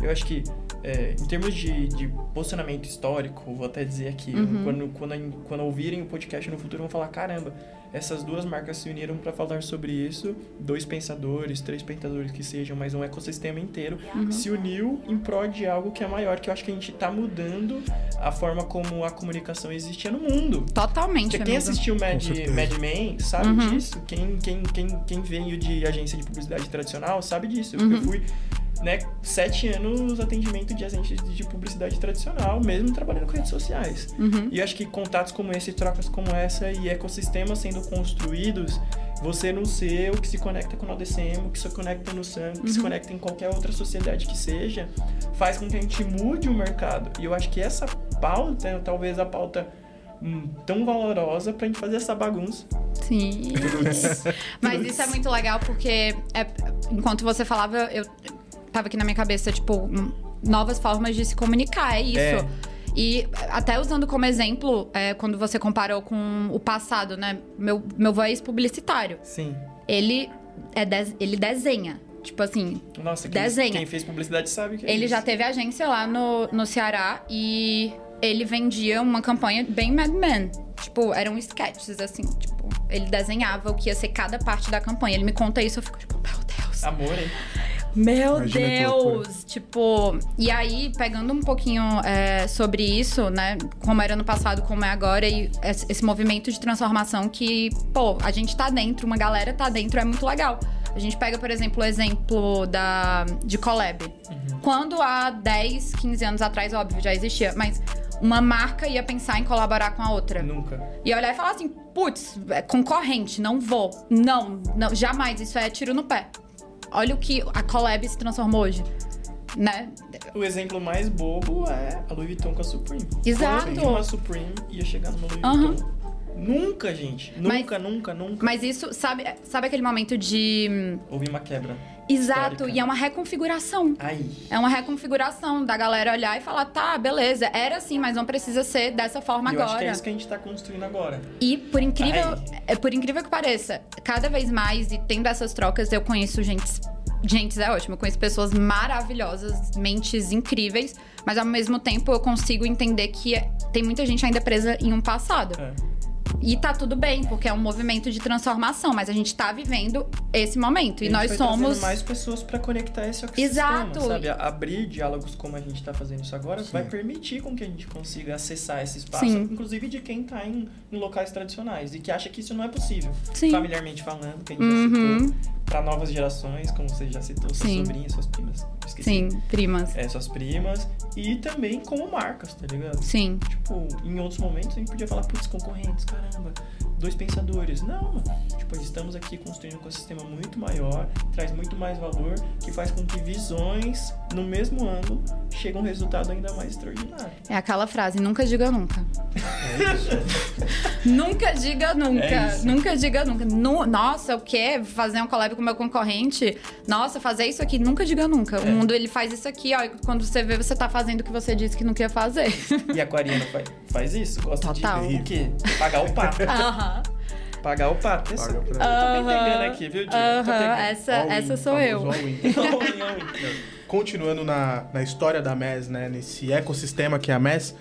eu acho que é, em termos de, de, posicionamento histórico, vou até dizer aqui, uhum. quando, quando, quando ouvirem o podcast no futuro, vão falar: caramba, essas duas marcas se uniram para falar sobre isso. Dois pensadores, três pensadores que sejam, mas um ecossistema inteiro uhum. se uniu em prol de algo que é maior, que eu acho que a gente está mudando a forma como a comunicação existia no mundo. Totalmente. Porque quem assistiu Mad, Mad Men sabe uhum. disso. Quem, quem, quem, quem veio de agência de publicidade tradicional sabe disso. Uhum. Eu fui né, sete anos atendimento de agentes de publicidade tradicional, mesmo trabalhando com redes sociais. Uhum. E eu acho que contatos como esse, trocas como essa e ecossistemas sendo construídos, você não ser o que se conecta com o DCM, o que se conecta no SAM, o que uhum. se conecta em qualquer outra sociedade que seja, faz com que a gente mude o mercado. E eu acho que essa pauta, é talvez a pauta hum, tão valorosa pra gente fazer essa bagunça. Sim. Mas isso é muito legal porque é, enquanto você falava, eu tava aqui na minha cabeça, tipo, novas formas de se comunicar, é isso. É. E até usando como exemplo, é, quando você comparou com o passado, né? Meu, meu avô é ex-publicitário. Sim. Ele, é de, ele desenha. Tipo assim, Nossa, quem, desenha. Quem fez publicidade sabe que é Ele isso. já teve agência lá no, no Ceará e ele vendia uma campanha bem Mad Men. Tipo, eram sketches, assim, tipo, ele desenhava o que ia ser cada parte da campanha. Ele me conta isso, eu fico tipo, meu Deus. Amor, hein? Meu Imagina Deus! Tipo, e aí, pegando um pouquinho é, sobre isso, né? Como era no passado, como é agora, e esse movimento de transformação que, pô, a gente tá dentro, uma galera tá dentro, é muito legal. A gente pega, por exemplo, o exemplo da, de Collab. Uhum. Quando há 10, 15 anos atrás, óbvio, já existia, mas uma marca ia pensar em colaborar com a outra. Nunca. E olhar e falar assim, putz, é concorrente, não vou. Não, não, jamais, isso é tiro no pé. Olha o que a Collab se transformou hoje. Né? O exemplo mais bobo é a Louis Vuitton com a Supreme. Exato. Quando a Supreme ia chegar numa Louis uhum. Vuitton. Nunca, gente. Nunca, mas, nunca, nunca. Mas isso, sabe, sabe aquele momento de. Houve uma quebra. Exato, histórica. e é uma reconfiguração. Ai. É uma reconfiguração da galera olhar e falar, tá, beleza, era assim, mas não precisa ser dessa forma agora. Acho que é isso que a gente tá construindo agora. E por incrível, é, por incrível que pareça, cada vez mais, e tendo essas trocas, eu conheço gente. Gente, é ótimo. Eu conheço pessoas maravilhosas, mentes incríveis, mas ao mesmo tempo eu consigo entender que tem muita gente ainda presa em um passado. É. E tá tudo bem, porque é um movimento de transformação, mas a gente tá vivendo esse momento. E, e nós somos. mais pessoas para conectar esse ecossistema. Exato. Sabe? Abrir diálogos como a gente tá fazendo isso agora Sim. vai permitir com que a gente consiga acessar esse espaço, Sim. inclusive de quem tá em, em, locais tradicionais e que acha que isso não é possível. Sim. Familiarmente falando, que a gente uhum. já citou. Pra novas gerações, como você já citou, suas Sim. sobrinhas, suas primas. Esqueci. Sim, primas. É, suas primas. E também como marcas, tá ligado? Sim. Tipo, em outros momentos a gente podia falar, putz, concorrentes, caramba dois pensadores. Não, tipo, estamos aqui construindo um ecossistema muito maior, traz muito mais valor, que faz com que visões no mesmo ano cheguem a um resultado ainda mais extraordinário. É aquela frase, nunca diga nunca. É nunca diga nunca. É nunca diga nunca. No, nossa, o quê? Fazer um collab com meu concorrente? Nossa, fazer isso aqui, nunca diga nunca. É. O mundo, ele faz isso aqui, ó, e quando você vê, você tá fazendo o que você disse que não queria fazer. E a Aquariana faz, faz isso? Gosta Total. de o quê? Pagar o pato. Aham. Pagar o pato. Essa, eu tô pegando aqui, viu, Dino? Essa, essa sou eu. Continuando na, na história da MES, né? Nesse ecossistema que é a MES.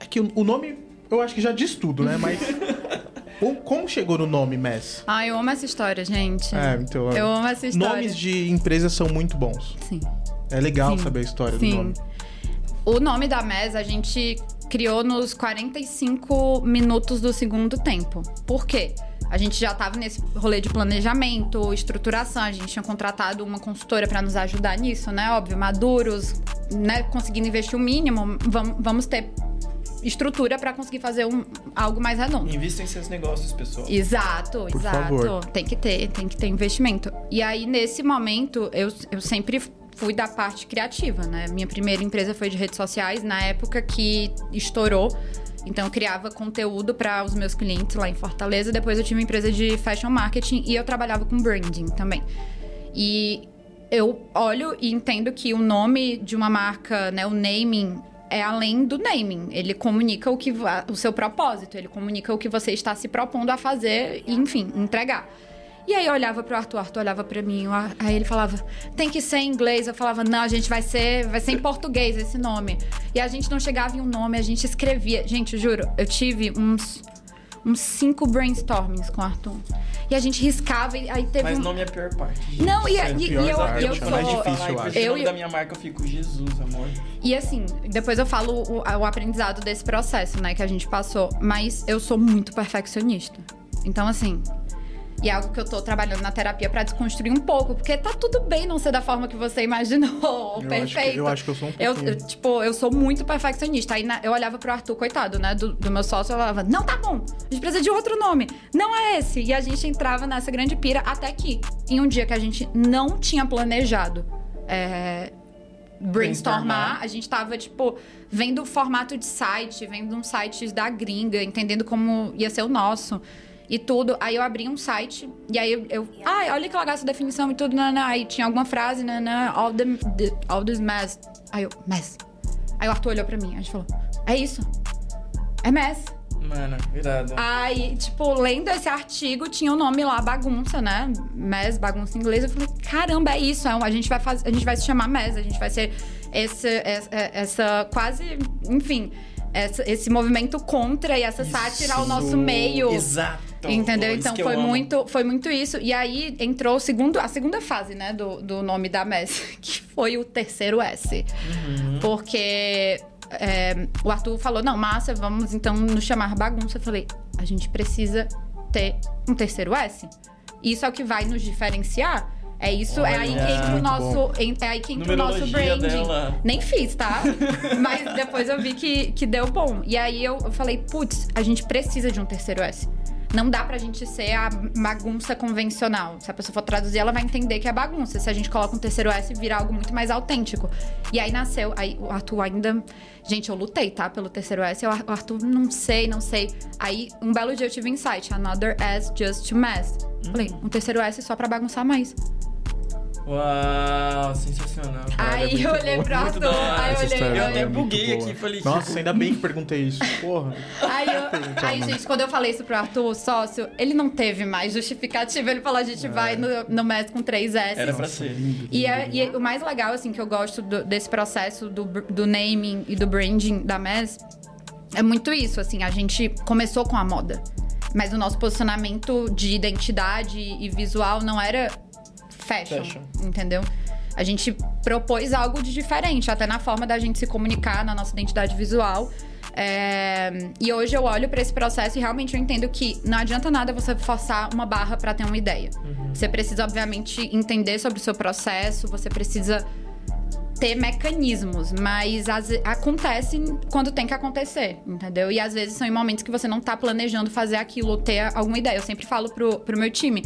É que o, o nome, eu acho que já diz tudo, né? Mas... Como chegou no nome MES? Ah, eu amo essa história, gente. É, então. Eu amo essa história. Nomes de empresas são muito bons. Sim. É legal Sim. saber a história Sim. do nome. O nome da MES a gente criou nos 45 minutos do segundo tempo. Por quê? A gente já estava nesse rolê de planejamento, estruturação, a gente tinha contratado uma consultora para nos ajudar nisso, né? Óbvio, maduros, né? Conseguindo investir o mínimo, vamos, vamos ter estrutura para conseguir fazer um, algo mais redondo. Invista em seus negócios, pessoal. Exato, Por exato. Favor. Tem que ter, tem que ter investimento. E aí, nesse momento, eu, eu sempre fui da parte criativa, né? Minha primeira empresa foi de redes sociais, na época que estourou. Então eu criava conteúdo para os meus clientes lá em Fortaleza. Depois eu tive uma empresa de fashion marketing e eu trabalhava com branding também. E eu olho e entendo que o nome de uma marca, né, o naming é além do naming. Ele comunica o que o seu propósito, ele comunica o que você está se propondo a fazer e, enfim, entregar. E aí eu olhava pro Arthur, Arthur olhava para mim, aí ele falava, tem que ser em inglês. Eu falava, não, a gente vai ser, vai ser em português esse nome. E a gente não chegava em um nome, a gente escrevia. Gente, juro, eu tive uns uns cinco brainstormings com o Arthur. E a gente riscava e aí teve Mas um... nome é a pior parte. Não, e, é e, e eu, eu, eu é sou... mais difícil, eu acho. Eu, da minha marca eu fico, Jesus, amor. E assim, depois eu falo o, o aprendizado desse processo, né, que a gente passou. Mas eu sou muito perfeccionista. Então, assim, e é algo que eu tô trabalhando na terapia para desconstruir um pouco, porque tá tudo bem não ser da forma que você imaginou, eu perfeito. Acho que, eu acho que eu sou um eu, eu, Tipo, eu sou muito perfeccionista. Aí na, eu olhava pro Arthur, coitado, né, do, do meu sócio, eu falava, não tá bom, a gente precisa de outro nome, não é esse. E a gente entrava nessa grande pira até que, em um dia que a gente não tinha planejado é, brainstormar, a gente tava, tipo, vendo o formato de site, vendo um site da gringa, entendendo como ia ser o nosso e tudo. Aí eu abri um site e aí eu, eu ah, olha que legal essa definição e tudo, né. Aí tinha alguma frase, né, all, the, the, all this mess. Aí eu, mess. Aí o Arthur olhou pra mim, a gente falou, é isso. É mess. Mano, virado. Aí, tipo, lendo esse artigo, tinha o um nome lá, bagunça, né? MES, bagunça em inglês. Eu falei, caramba, é isso. É a, gente vai fazer, a gente vai se chamar MES, a gente vai ser esse, essa, essa quase, enfim, essa, esse movimento contra e essa sátira ao nosso meio. Exato. Entendeu? Então foi muito, foi muito isso. E aí entrou o segundo, a segunda fase, né, do, do nome da MES, que foi o terceiro S. Uhum. Porque é, o Arthur falou: não, Márcia, vamos então nos chamar bagunça. Eu falei: a gente precisa ter um terceiro S. Isso é o que vai nos diferenciar. É isso, Olha, é aí que entra o nosso, é aí que entra o nosso branding. Dela. Nem fiz, tá? Mas depois eu vi que, que deu bom. E aí eu, eu falei, putz, a gente precisa de um terceiro S não dá pra gente ser a bagunça convencional. Se a pessoa for traduzir, ela vai entender que é bagunça. Se a gente coloca um terceiro S, vira algo muito mais autêntico. E aí nasceu, aí o Arthur ainda. Gente, eu lutei, tá? Pelo terceiro S. Eu, o Arthur, não sei, não sei. Aí, um belo dia eu tive um insight: another S just to mess. Falei, um terceiro S só pra bagunçar mais. Uau, sensacional. Aí eu olhei pro Arthur, aí eu olhei. Eu até buguei aqui, falei. Nossa, tipo... ainda bem que perguntei isso. Porra. Aí, eu, aí gente, quando eu falei isso pro Arthur, o sócio, ele não teve mais justificativa. Ele falou: a gente é. vai no, no MES com três S. Era pra ser. E, é, e é, o mais legal, assim, que eu gosto do, desse processo do, do naming e do branding da MES é muito isso, assim, a gente começou com a moda. Mas o nosso posicionamento de identidade e visual não era fashion, fashion. entendeu? A gente propôs algo de diferente, até na forma da gente se comunicar, na nossa identidade visual. É... E hoje eu olho para esse processo e realmente eu entendo que não adianta nada você forçar uma barra para ter uma ideia. Uhum. Você precisa, obviamente, entender sobre o seu processo, você precisa ter mecanismos, mas as, acontece quando tem que acontecer, entendeu? E às vezes são em momentos que você não tá planejando fazer aquilo ou ter alguma ideia. Eu sempre falo pro, pro meu time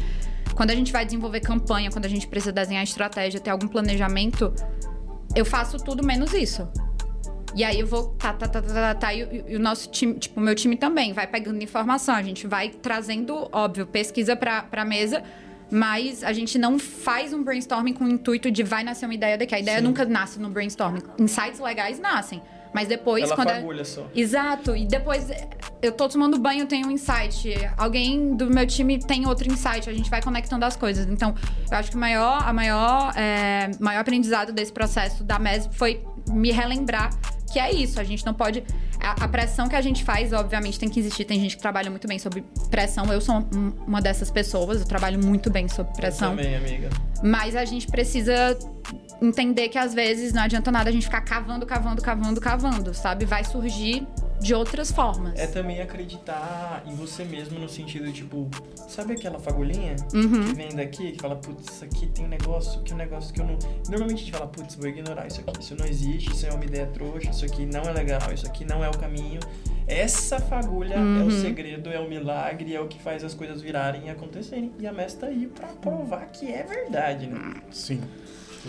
quando a gente vai desenvolver campanha, quando a gente precisa desenhar estratégia, ter algum planejamento, eu faço tudo menos isso. E aí eu vou, tá, tá, tá, tá, tá, tá e, e, o nosso time, tipo, o meu time também vai pegando informação, a gente vai trazendo, óbvio, pesquisa pra, pra mesa, mas a gente não faz um brainstorming com o intuito de vai nascer uma ideia daqui. A ideia Sim. nunca nasce no brainstorming. Insights legais nascem. Mas depois, Ela quando. Fagulha é... só. Exato. E depois eu tô tomando banho, tenho um insight. Alguém do meu time tem outro insight. A gente vai conectando as coisas. Então, eu acho que o maior, a maior, é, maior aprendizado desse processo da MES foi me relembrar que é isso. A gente não pode. A, a, pressão que a gente faz, obviamente, tem que existir. Tem gente que trabalha muito bem sobre pressão. Eu sou um, uma dessas pessoas. Eu trabalho muito bem sob pressão. Eu também, amiga. Mas a gente precisa entender que às vezes não adianta nada a gente ficar cavando, cavando, cavando, cavando, sabe? Vai surgir de outras formas. É também acreditar em você mesmo no sentido, tipo, sabe aquela fagulhinha uhum. que vem daqui, que fala, putz, isso aqui tem um negócio, que é um negócio que eu não. Normalmente a gente fala, putz, vou ignorar isso aqui, isso não existe, isso é uma ideia trouxa, isso aqui não é legal, isso aqui não é o caminho. Essa fagulha uhum. é o uhum. segredo, é o milagre, é o que faz as coisas virarem e acontecerem. E a mestra tá aí pra provar que é verdade, né? Sim.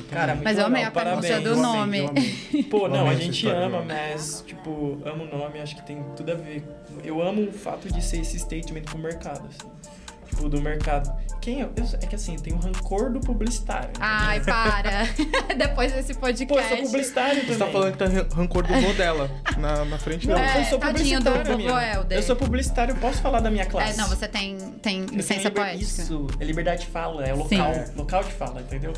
Cara, Mas eu amei a pronúncia do nome. Eu amei, eu amei. Pô, não, a gente ama, mas, tipo, amo o nome, acho que tem tudo a ver. Eu amo o fato de ser esse statement pro mercado, assim. Tipo, do mercado. Quem eu, eu, é que assim, tem o rancor do publicitário. Ai, para. Depois desse podcast. Pô, eu sou publicitário também. Você tá falando que tem rancor do vô dela na, na frente dela. Não, é, eu sou publicitário. Do, eu sou publicitário, eu posso falar da minha classe. É, não, você tem, tem licença poética. Isso, é liberdade de fala, é o local, Sim. local de fala, entendeu?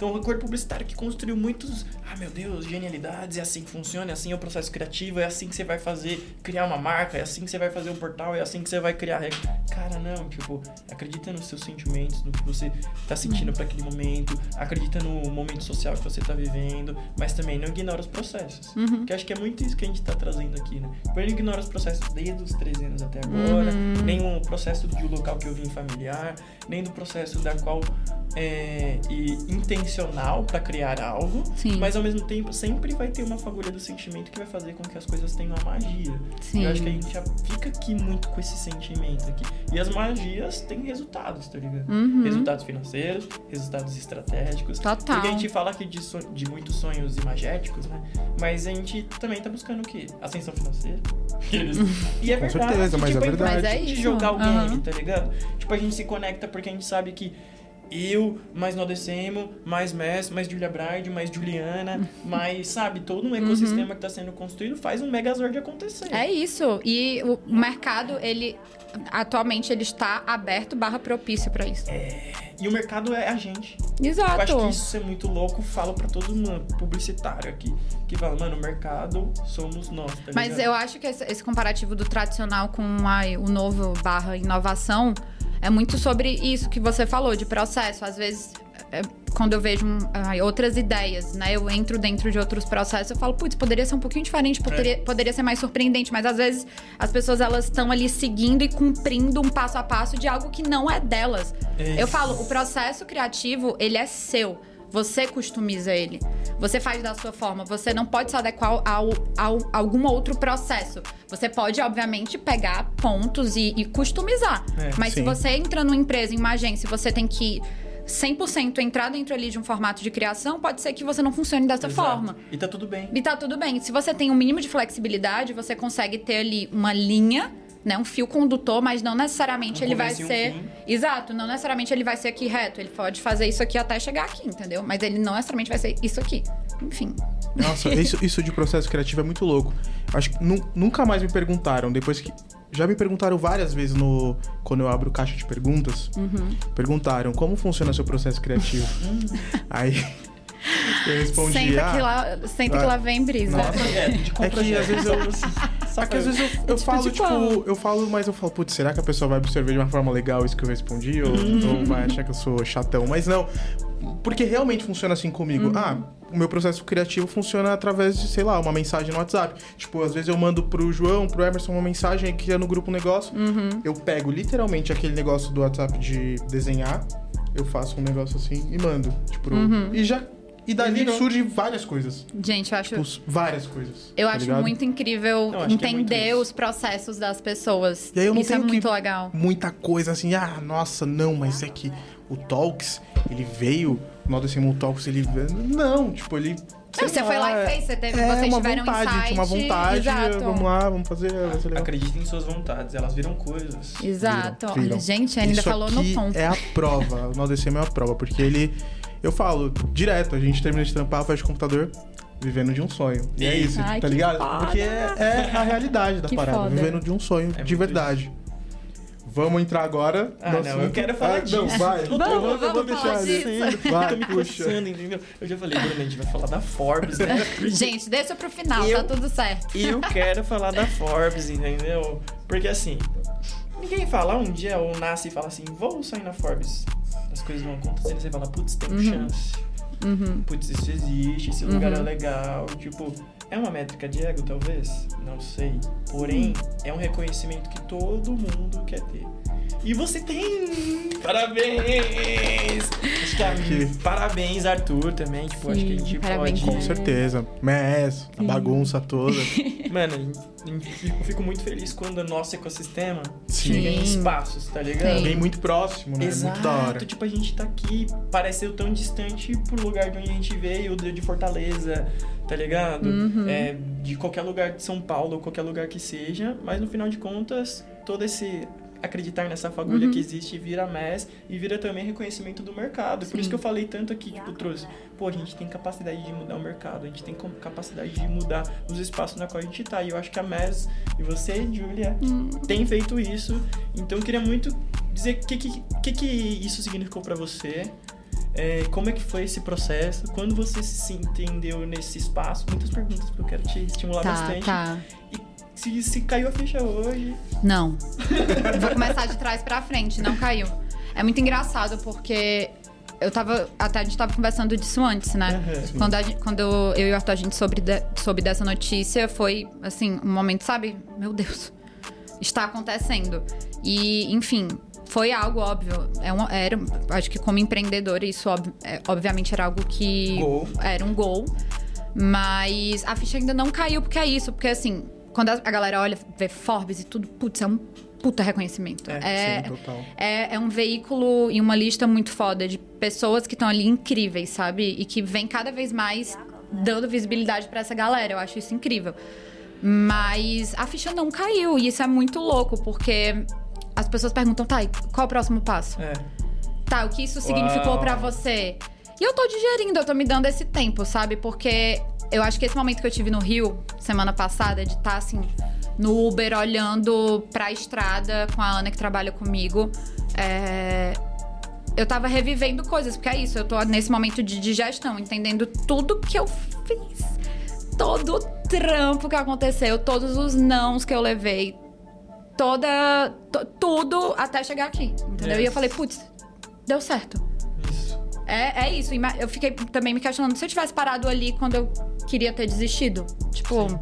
Então, um acordo publicitário que construiu muitos, ah meu Deus, genialidades, é assim que funciona, é assim é o processo criativo, é assim que você vai fazer, criar uma marca, é assim que você vai fazer um portal, é assim que você vai criar. Cara, não, tipo, acredita nos seus sentimentos, no que você tá sentindo para aquele momento, acredita no momento social que você tá vivendo, mas também não ignora os processos. Uhum. Que acho que é muito isso que a gente tá trazendo aqui, né? Eu não ignora os processos desde os 3 anos até agora, uhum. nem o processo do local que eu vim familiar, nem do processo da qual é, e intencional para criar algo, Sim. mas ao mesmo tempo sempre vai ter uma fagulha do sentimento que vai fazer com que as coisas tenham uma magia. Sim. Eu acho que a gente já fica aqui muito com esse sentimento aqui. E as magias têm resultados, tá ligado? Uhum. Resultados financeiros, resultados estratégicos. Total. Porque a gente fala aqui de, de muitos sonhos imagéticos, né? Mas a gente também tá buscando o quê? Ascensão financeira. e é com verdade. certeza, mas tipo, é verdade. Mas é isso. De jogar o game, uhum. tá ligado? Tipo, a gente se conecta porque a gente sabe que eu, mais Nodecemo, mais Mess, mais Julia Bride, mais Juliana, mais, sabe, todo um ecossistema uhum. que está sendo construído faz um Megazord acontecer. É isso. E o mercado, ele atualmente ele está aberto barra propício para isso. É, e o mercado é a gente. Exato. Eu acho que isso é muito louco. Falo para todo mundo, publicitário aqui, que fala, mano, o mercado somos nós. Tá Mas eu acho que esse, comparativo do tradicional com a, o novo barra inovação é muito sobre isso que você falou, de processo. Às vezes, é, quando eu vejo uh, outras ideias, né? Eu entro dentro de outros processos, eu falo, putz, poderia ser um pouquinho diferente, poderia, é. poderia ser mais surpreendente. Mas às vezes as pessoas elas estão ali seguindo e cumprindo um passo a passo de algo que não é delas. Isso. Eu falo, o processo criativo, ele é seu. Você customiza ele. Você faz da sua forma. Você não pode se adequar ao, ao, a algum outro processo. Você pode, obviamente, pegar pontos e, e customizar. É, Mas sim. se você entra numa empresa, em uma agência, você tem que 100% entrar dentro ali de um formato de criação, pode ser que você não funcione dessa Exato. forma. E tá tudo bem. E tá tudo bem. Se você tem um mínimo de flexibilidade, você consegue ter ali uma linha né, um fio condutor, mas não necessariamente um ele vai ser. Um Exato, não necessariamente ele vai ser aqui reto. Ele pode fazer isso aqui até chegar aqui, entendeu? Mas ele não necessariamente vai ser isso aqui. Enfim. Nossa, isso, isso de processo criativo é muito louco. Acho que nu, nunca mais me perguntaram, depois que. Já me perguntaram várias vezes no quando eu abro caixa de perguntas. Uhum. Perguntaram como funciona seu processo criativo. Aí eu respondi. Senta, ah, que, lá, senta ah, que lá vem brisa. Nossa, é, é que às vezes eu. Só que às vezes eu, eu tipo falo, tipo, eu falo, mas eu falo, putz, será que a pessoa vai absorver de uma forma legal isso que eu respondi? Ou, uhum. ou vai achar que eu sou chatão? Mas não. Porque realmente funciona assim comigo. Uhum. Ah, o meu processo criativo funciona através de, sei lá, uma mensagem no WhatsApp. Tipo, às vezes eu mando pro João, pro Emerson uma mensagem que é no grupo um negócio. Uhum. Eu pego literalmente aquele negócio do WhatsApp de desenhar, eu faço um negócio assim e mando. Tipo, uhum. e já e dali Virou. surgem várias coisas. Gente, eu acho. Tipo, várias coisas. Eu tá acho ligado? muito incrível entender é muito os processos das pessoas. E aí eu não isso é tenho é muito legal. Muita coisa assim, ah, nossa, não, mas é que o Talks, ele veio. O Nó Simul Talks, ele. Não, tipo, ele não, você lá, foi lá e fez, você teve, é, vocês uma tiveram vontade, insight. Tinha uma vontade, Exato. vamos lá, vamos fazer, vai ser legal. Acredite em suas vontades, elas viram coisas. Exato. Viram, viram. Olha, gente, ainda Isso falou no ponto. é a prova, o Nó é a prova, porque ele eu falo, direto, a gente termina de trampar, fecha o computador, vivendo de um sonho. E é isso, Ai, tá ligado? Foda. Porque é, é, a realidade da que parada, foda. vivendo de um sonho é de verdade. Isso. Vamos entrar agora. Ah, não, eu quero falar ah, disso. Não, vai. Vamos, vamos, vamos, eu vou deixar disso. Vai, tô me puxa. coçando, entendeu? Eu já falei, Bruno, a gente vai falar da Forbes, né? gente, deixa pro final, eu, tá tudo certo. Eu quero falar da Forbes, entendeu? Porque assim, ninguém fala, um dia ou nasce e fala assim, vou sair na Forbes as coisas vão acontecendo e você fala, putz, tem uhum. chance. Uhum. Putz, isso existe, esse uhum. lugar é legal. Tipo, é uma métrica de ego, talvez? Não sei. Porém, uhum. é um reconhecimento que todo mundo quer ter. E você tem! Parabéns! Acho que, a, que... Parabéns, Arthur, também. Tipo, Sim, acho que a gente parabéns. pode. Com certeza. Mess, a bagunça toda. Mano, eu fico muito feliz quando o nosso ecossistema Sim. chega em espaços, tá ligado? Vem muito próximo, né? Exato. Muito da hora. Tipo, a gente tá aqui, pareceu tão distante pro lugar de onde a gente veio, de Fortaleza, tá ligado? Uhum. É, de qualquer lugar de São Paulo, qualquer lugar que seja, mas no final de contas, todo esse acreditar nessa fagulha uhum. que existe vira MES e vira também reconhecimento do mercado. Sim. Por isso que eu falei tanto aqui, tipo, trouxe, pô, a gente tem capacidade de mudar o mercado, a gente tem capacidade de mudar os espaços na qual a gente tá. E eu acho que a MES e você, Julia, uhum. tem feito isso. Então eu queria muito dizer o que, que, que, que isso significou para você. É, como é que foi esse processo? Quando você se entendeu nesse espaço? Muitas perguntas, porque eu quero te estimular tá, bastante. Tá. E se, se caiu a ficha hoje. Não. Vou começar de trás pra frente, não caiu. É muito engraçado porque eu tava. Até a gente tava conversando disso antes, né? Uhum, quando, a, quando eu e o Arthur a gente soube, de, soube dessa notícia, foi assim, um momento, sabe? Meu Deus, está acontecendo. E, enfim, foi algo óbvio. É um, era, acho que como empreendedor, isso ob, é, obviamente era algo que. Gol. Era um gol. Mas a ficha ainda não caiu, porque é isso, porque assim, quando a galera olha, vê Forbes e tudo, putz, é um puta reconhecimento. É, é, sim, total. É, é um veículo e uma lista muito foda de pessoas que estão ali incríveis, sabe? E que vem cada vez mais dando visibilidade para essa galera. Eu acho isso incrível. Mas a ficha não caiu e isso é muito louco, porque as pessoas perguntam, tá, qual o próximo passo? É. Tá, o que isso significou para você? E eu tô digerindo, eu tô me dando esse tempo, sabe? Porque eu acho que esse momento que eu tive no Rio, semana passada, de estar tá, assim, no Uber, olhando pra estrada com a Ana que trabalha comigo, é... eu tava revivendo coisas, porque é isso, eu tô nesse momento de digestão, entendendo tudo que eu fiz. Todo o trampo que aconteceu, todos os nãos que eu levei, toda. tudo até chegar aqui. Entendeu? Yes. E eu falei, putz, deu certo. É, é isso. Eu fiquei também me questionando se eu tivesse parado ali quando eu queria ter desistido. Tipo. Sim.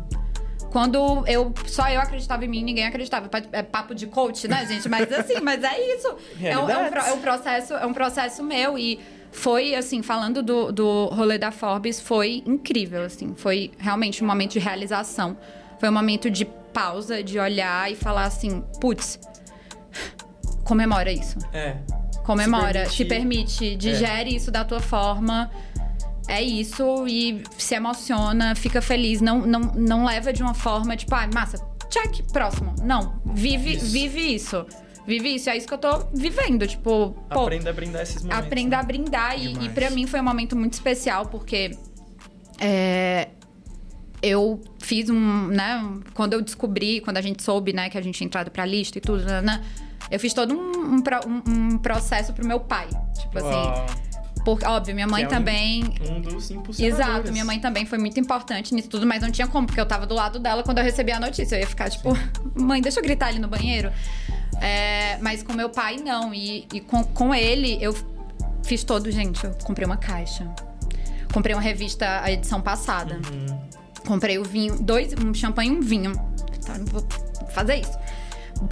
Quando eu só eu acreditava em mim, ninguém acreditava. É papo de coach, né, gente? Mas assim, mas é isso. É um, é, um, é um, processo, é um processo meu. E foi, assim, falando do, do rolê da Forbes, foi incrível, assim. Foi realmente um momento de realização. Foi um momento de pausa, de olhar e falar assim, putz, comemora isso. É. Comemora, se, te permite, digere é. isso da tua forma. É isso e se emociona, fica feliz. Não, não, não leva de uma forma tipo, ah, massa, check, próximo. Não, vive isso. vive isso. Vive isso, é isso que eu tô vivendo. Tipo, pô, Aprenda a brindar esses momentos. Aprenda né? a brindar. E, e para mim foi um momento muito especial, porque é, eu fiz um, né, quando eu descobri, quando a gente soube, né, que a gente tinha entrado pra lista e tudo, né, né eu fiz todo um, um, um processo pro meu pai. Tipo assim. Porque, óbvio, minha mãe é também. Um, dos impulsionadores. Exato, minha mãe também foi muito importante nisso tudo, mas não tinha como, porque eu tava do lado dela quando eu recebi a notícia. Eu ia ficar, tipo, mãe, deixa eu gritar ali no banheiro. É, mas com meu pai, não. E, e com, com ele, eu fiz todo, gente, eu comprei uma caixa. Comprei uma revista, a edição passada. Uhum. Comprei o vinho, dois, um champanhe e um vinho. Então, vou fazer isso.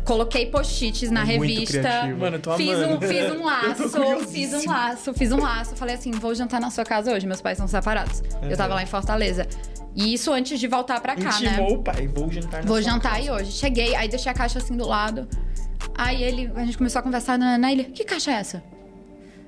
Coloquei post-its na é revista. Mano, tô fiz amando. um, fiz um laço, fiz um laço, fiz um laço. Falei assim: vou jantar na sua casa hoje, meus pais são separados. Uhum. Eu tava lá em Fortaleza. E isso antes de voltar pra cá, Intimou né? o pai, vou jantar na Vou jantar casa. aí hoje. Cheguei, aí deixei a caixa assim do lado. Aí ele, a gente começou a conversar na, na ele, que caixa é essa?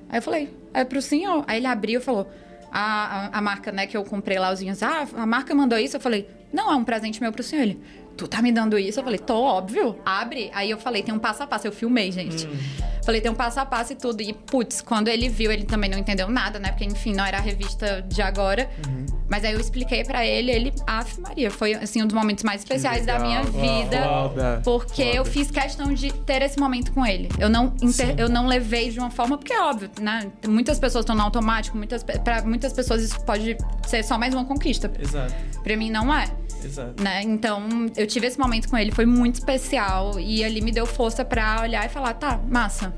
Aí eu falei, é pro senhor. Aí ele abriu e falou, a, a, a, marca, né, que eu comprei lá os vinhos. Ah, a marca mandou isso. Eu falei, não, é um presente meu pro senhor. Ele, tu tá me dando isso? Eu falei, tô, óbvio. Abre. Aí eu falei, tem um passo a passo. Eu filmei, gente. Hum. Falei, tem um passo a passo e tudo. E, putz, quando ele viu, ele também não entendeu nada, né? Porque, enfim, não era a revista de agora. Uhum. Mas aí eu expliquei para ele, ele, af Maria, foi, assim, um dos momentos mais especiais da minha vida. Foda. Porque Foda. eu fiz questão de ter esse momento com ele. Eu não, inter... eu não levei de uma forma, porque é óbvio, né? Muitas pessoas estão no automático, muitas, para muitas pessoas isso pode ser só mais uma conquista. Exato. Pra mim não é. Exato. Né? Então, eu tive esse momento com ele, foi muito especial. E ali me deu força para olhar e falar: tá, massa.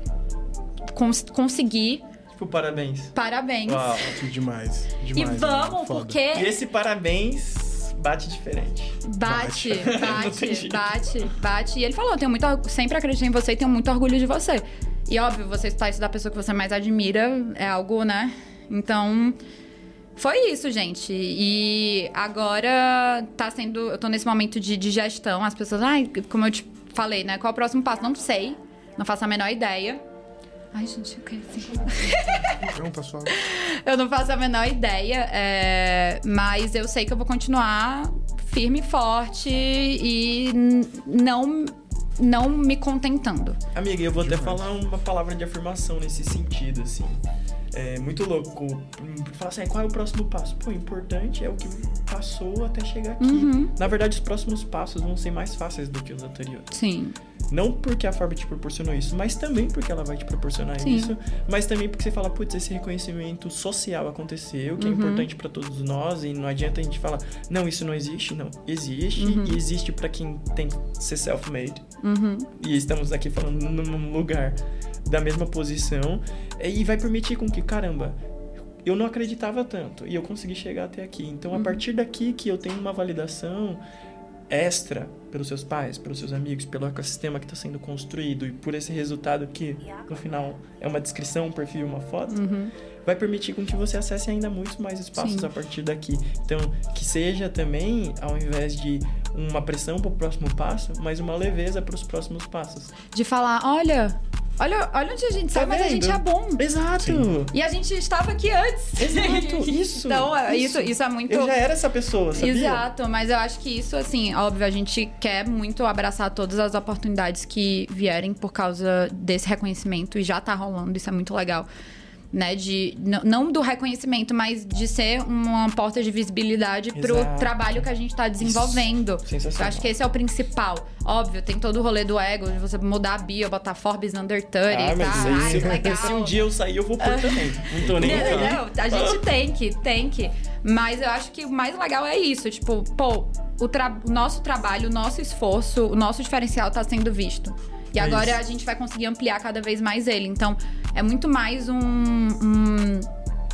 Cons consegui. Tipo, parabéns. Parabéns. Uau, que demais. demais e vamos, porque. E esse parabéns bate diferente. Bate, bate, bate, bate. E ele falou: tenho muito, sempre acreditei em você e tenho muito orgulho de você. E óbvio, você está isso da pessoa que você mais admira é algo, né? Então, foi isso, gente. E agora tá sendo. Eu tô nesse momento de digestão. As pessoas, ai, como eu te falei, né? Qual é o próximo passo? Não sei. Não faço a menor ideia. Ai, gente, eu quero assim. Não, tá suave. Eu não faço a menor ideia. É... Mas eu sei que eu vou continuar firme e forte e não não me contentando. Amiga, eu vou até falar uma palavra de afirmação nesse sentido, assim é muito louco. Falar assim, qual é o próximo passo? Pô, o importante é o que passou até chegar aqui. Uhum. Na verdade, os próximos passos vão ser mais fáceis do que os anteriores. Sim. Não porque a Forbes te proporcionou isso, mas também porque ela vai te proporcionar Sim. isso. Mas também porque você fala, putz, esse reconhecimento social aconteceu, que é uhum. é importante para todos nós, e não adianta a gente falar, não, isso não existe. Não, existe, uhum. e existe para quem tem que ser self-made. Uhum. E estamos aqui falando num lugar da mesma posição e vai permitir com que, caramba, eu não acreditava tanto e eu consegui chegar até aqui. Então, a uhum. partir daqui que eu tenho uma validação extra pelos seus pais, pelos seus amigos, pelo ecossistema que está sendo construído e por esse resultado que, no final, é uma descrição, um perfil, uma foto, uhum. vai permitir com que você acesse ainda muitos mais espaços Sim. a partir daqui. Então, que seja também, ao invés de uma pressão para o próximo passo, mas uma leveza para os próximos passos. De falar, olha, Olha, olha onde a gente tá sai, mas a gente é bom. Exato. Sim. E a gente estava aqui antes. Exato, isso. então, é, isso. isso, isso é muito. Eu já era essa pessoa, sabia? Exato, mas eu acho que isso, assim, óbvio, a gente quer muito abraçar todas as oportunidades que vierem por causa desse reconhecimento e já tá rolando, isso é muito legal né? De, não do reconhecimento, mas de ser uma porta de visibilidade para o trabalho que a gente está desenvolvendo. Eu acho que esse é o principal. Óbvio, tem todo o rolê do ego, de você mudar a bio, botar Forbes Under 30 ah, mas tá? Ai, se, legal. se um dia eu sair, eu vou pôr também. Não tô nem não, não, a gente tem que, tem que. Mas eu acho que o mais legal é isso. Tipo, pô, o, tra o nosso trabalho, o nosso esforço, o nosso diferencial está sendo visto. E é agora isso. a gente vai conseguir ampliar cada vez mais ele. Então, é muito mais um, um,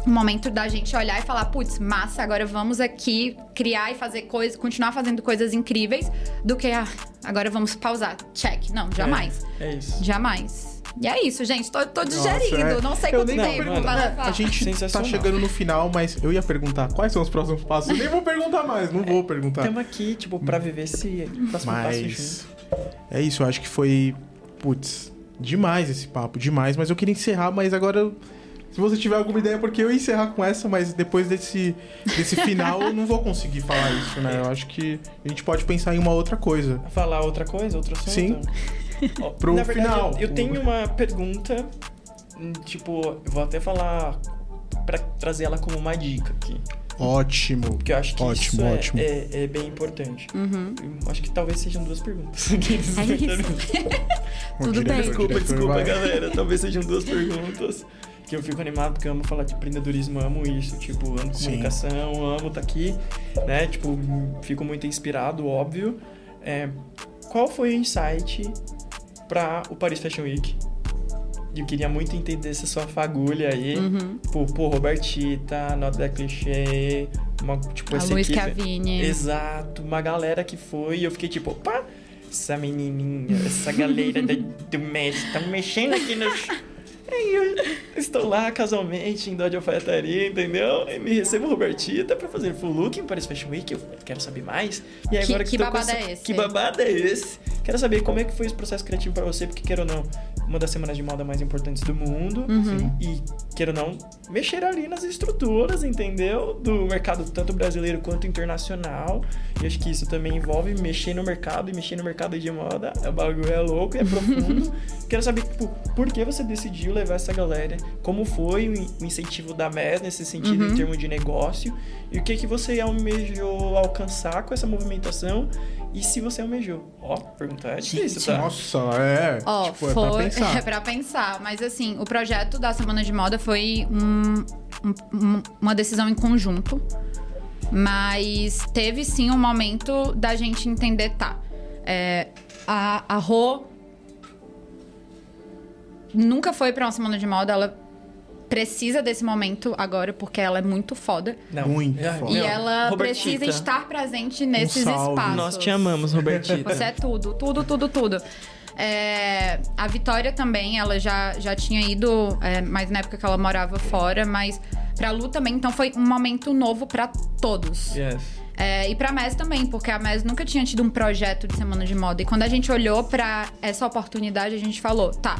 um momento da gente olhar e falar, putz, massa, agora vamos aqui criar e fazer coisas, continuar fazendo coisas incríveis, do que ah, agora vamos pausar. Check. Não, jamais. É, é isso. Jamais. E é isso, gente. Tô, tô digerindo. Nossa, é. Não sei eu quanto tempo. Perguntar, a gente tá chegando no final, mas eu ia perguntar quais são os próximos passos. Eu nem vou perguntar mais, não vou perguntar. Estamos aqui, tipo, pra viver esse próximo mas... passo junto. É isso, eu acho que foi putz, demais esse papo, demais. Mas eu queria encerrar, mas agora. Se você tiver alguma ideia, porque eu ia encerrar com essa, mas depois desse, desse final eu não vou conseguir falar isso, né? Eu acho que a gente pode pensar em uma outra coisa. Falar outra coisa, outro assunto? Sim. Pro Na verdade, final. Eu, eu tenho uma pergunta, tipo, eu vou até falar para trazer ela como uma dica aqui. Ótimo. Porque eu acho que ótimo, isso é, ótimo. É, é, bem importante. Uhum. acho que talvez sejam duas perguntas. é isso. Tudo bem. Desculpa, desculpa, galera. Talvez sejam duas perguntas. Que eu fico animado porque eu amo falar de empreendedorismo, amo isso. Tipo, amo comunicação, Sim. amo estar tá aqui. Né? Tipo, fico muito inspirado, óbvio. É, qual foi o insight para o Paris Fashion Week? Eu queria muito entender essa sua fagulha aí. Uhum. Pô, pô, Robertita, Nota da Clichê, uma, tipo, a essa Luiz equipe. Cavini. Exato, uma galera que foi e eu fiquei tipo, opa, essa menininha, essa galera do, do mestre, tá mexendo aqui nos Aí eu estou lá casualmente em Dodge Alfaiataria, entendeu? E me recebo Robertita pra fazer full look em Paris Fashion Week. Eu quero saber mais. E agora que, que, que babado é esse? Que babado é esse? Quero saber como é que foi esse processo criativo para você, porque quer ou não, uma das semanas de moda mais importantes do mundo. Uhum. E, quer ou não, mexer ali nas estruturas, entendeu? Do mercado tanto brasileiro quanto internacional. E acho que isso também envolve mexer no mercado e mexer no mercado de moda. O bagulho é louco, é profundo. Quero saber, tipo, por que você decidiu levar essa galera? Como foi o incentivo da MES nesse sentido uhum. em termos de negócio? E o que, que você almejou alcançar com essa movimentação? E se você almejou? Ó, perguntar é difícil, tá? Nossa, é. Ó, tipo, foi, é pra pensar. É pra pensar. Mas assim, o projeto da Semana de Moda foi um, um, uma decisão em conjunto. Mas teve sim um momento da gente entender, tá? É, a, a Rô nunca foi pra uma semana de moda, ela precisa desse momento agora, porque ela é muito foda. Não. Muito é, foda. E ela Robertita. precisa estar presente nesses um espaços. Nós te amamos, Robertita. Você é tudo, tudo, tudo, tudo. É, a Vitória também, ela já, já tinha ido, é, mas na época que ela morava fora, mas pra Lu também, então foi um momento novo para todos. Yes. É, e pra MES também, porque a MES nunca tinha tido um projeto de semana de moda. E quando a gente olhou para essa oportunidade, a gente falou, tá,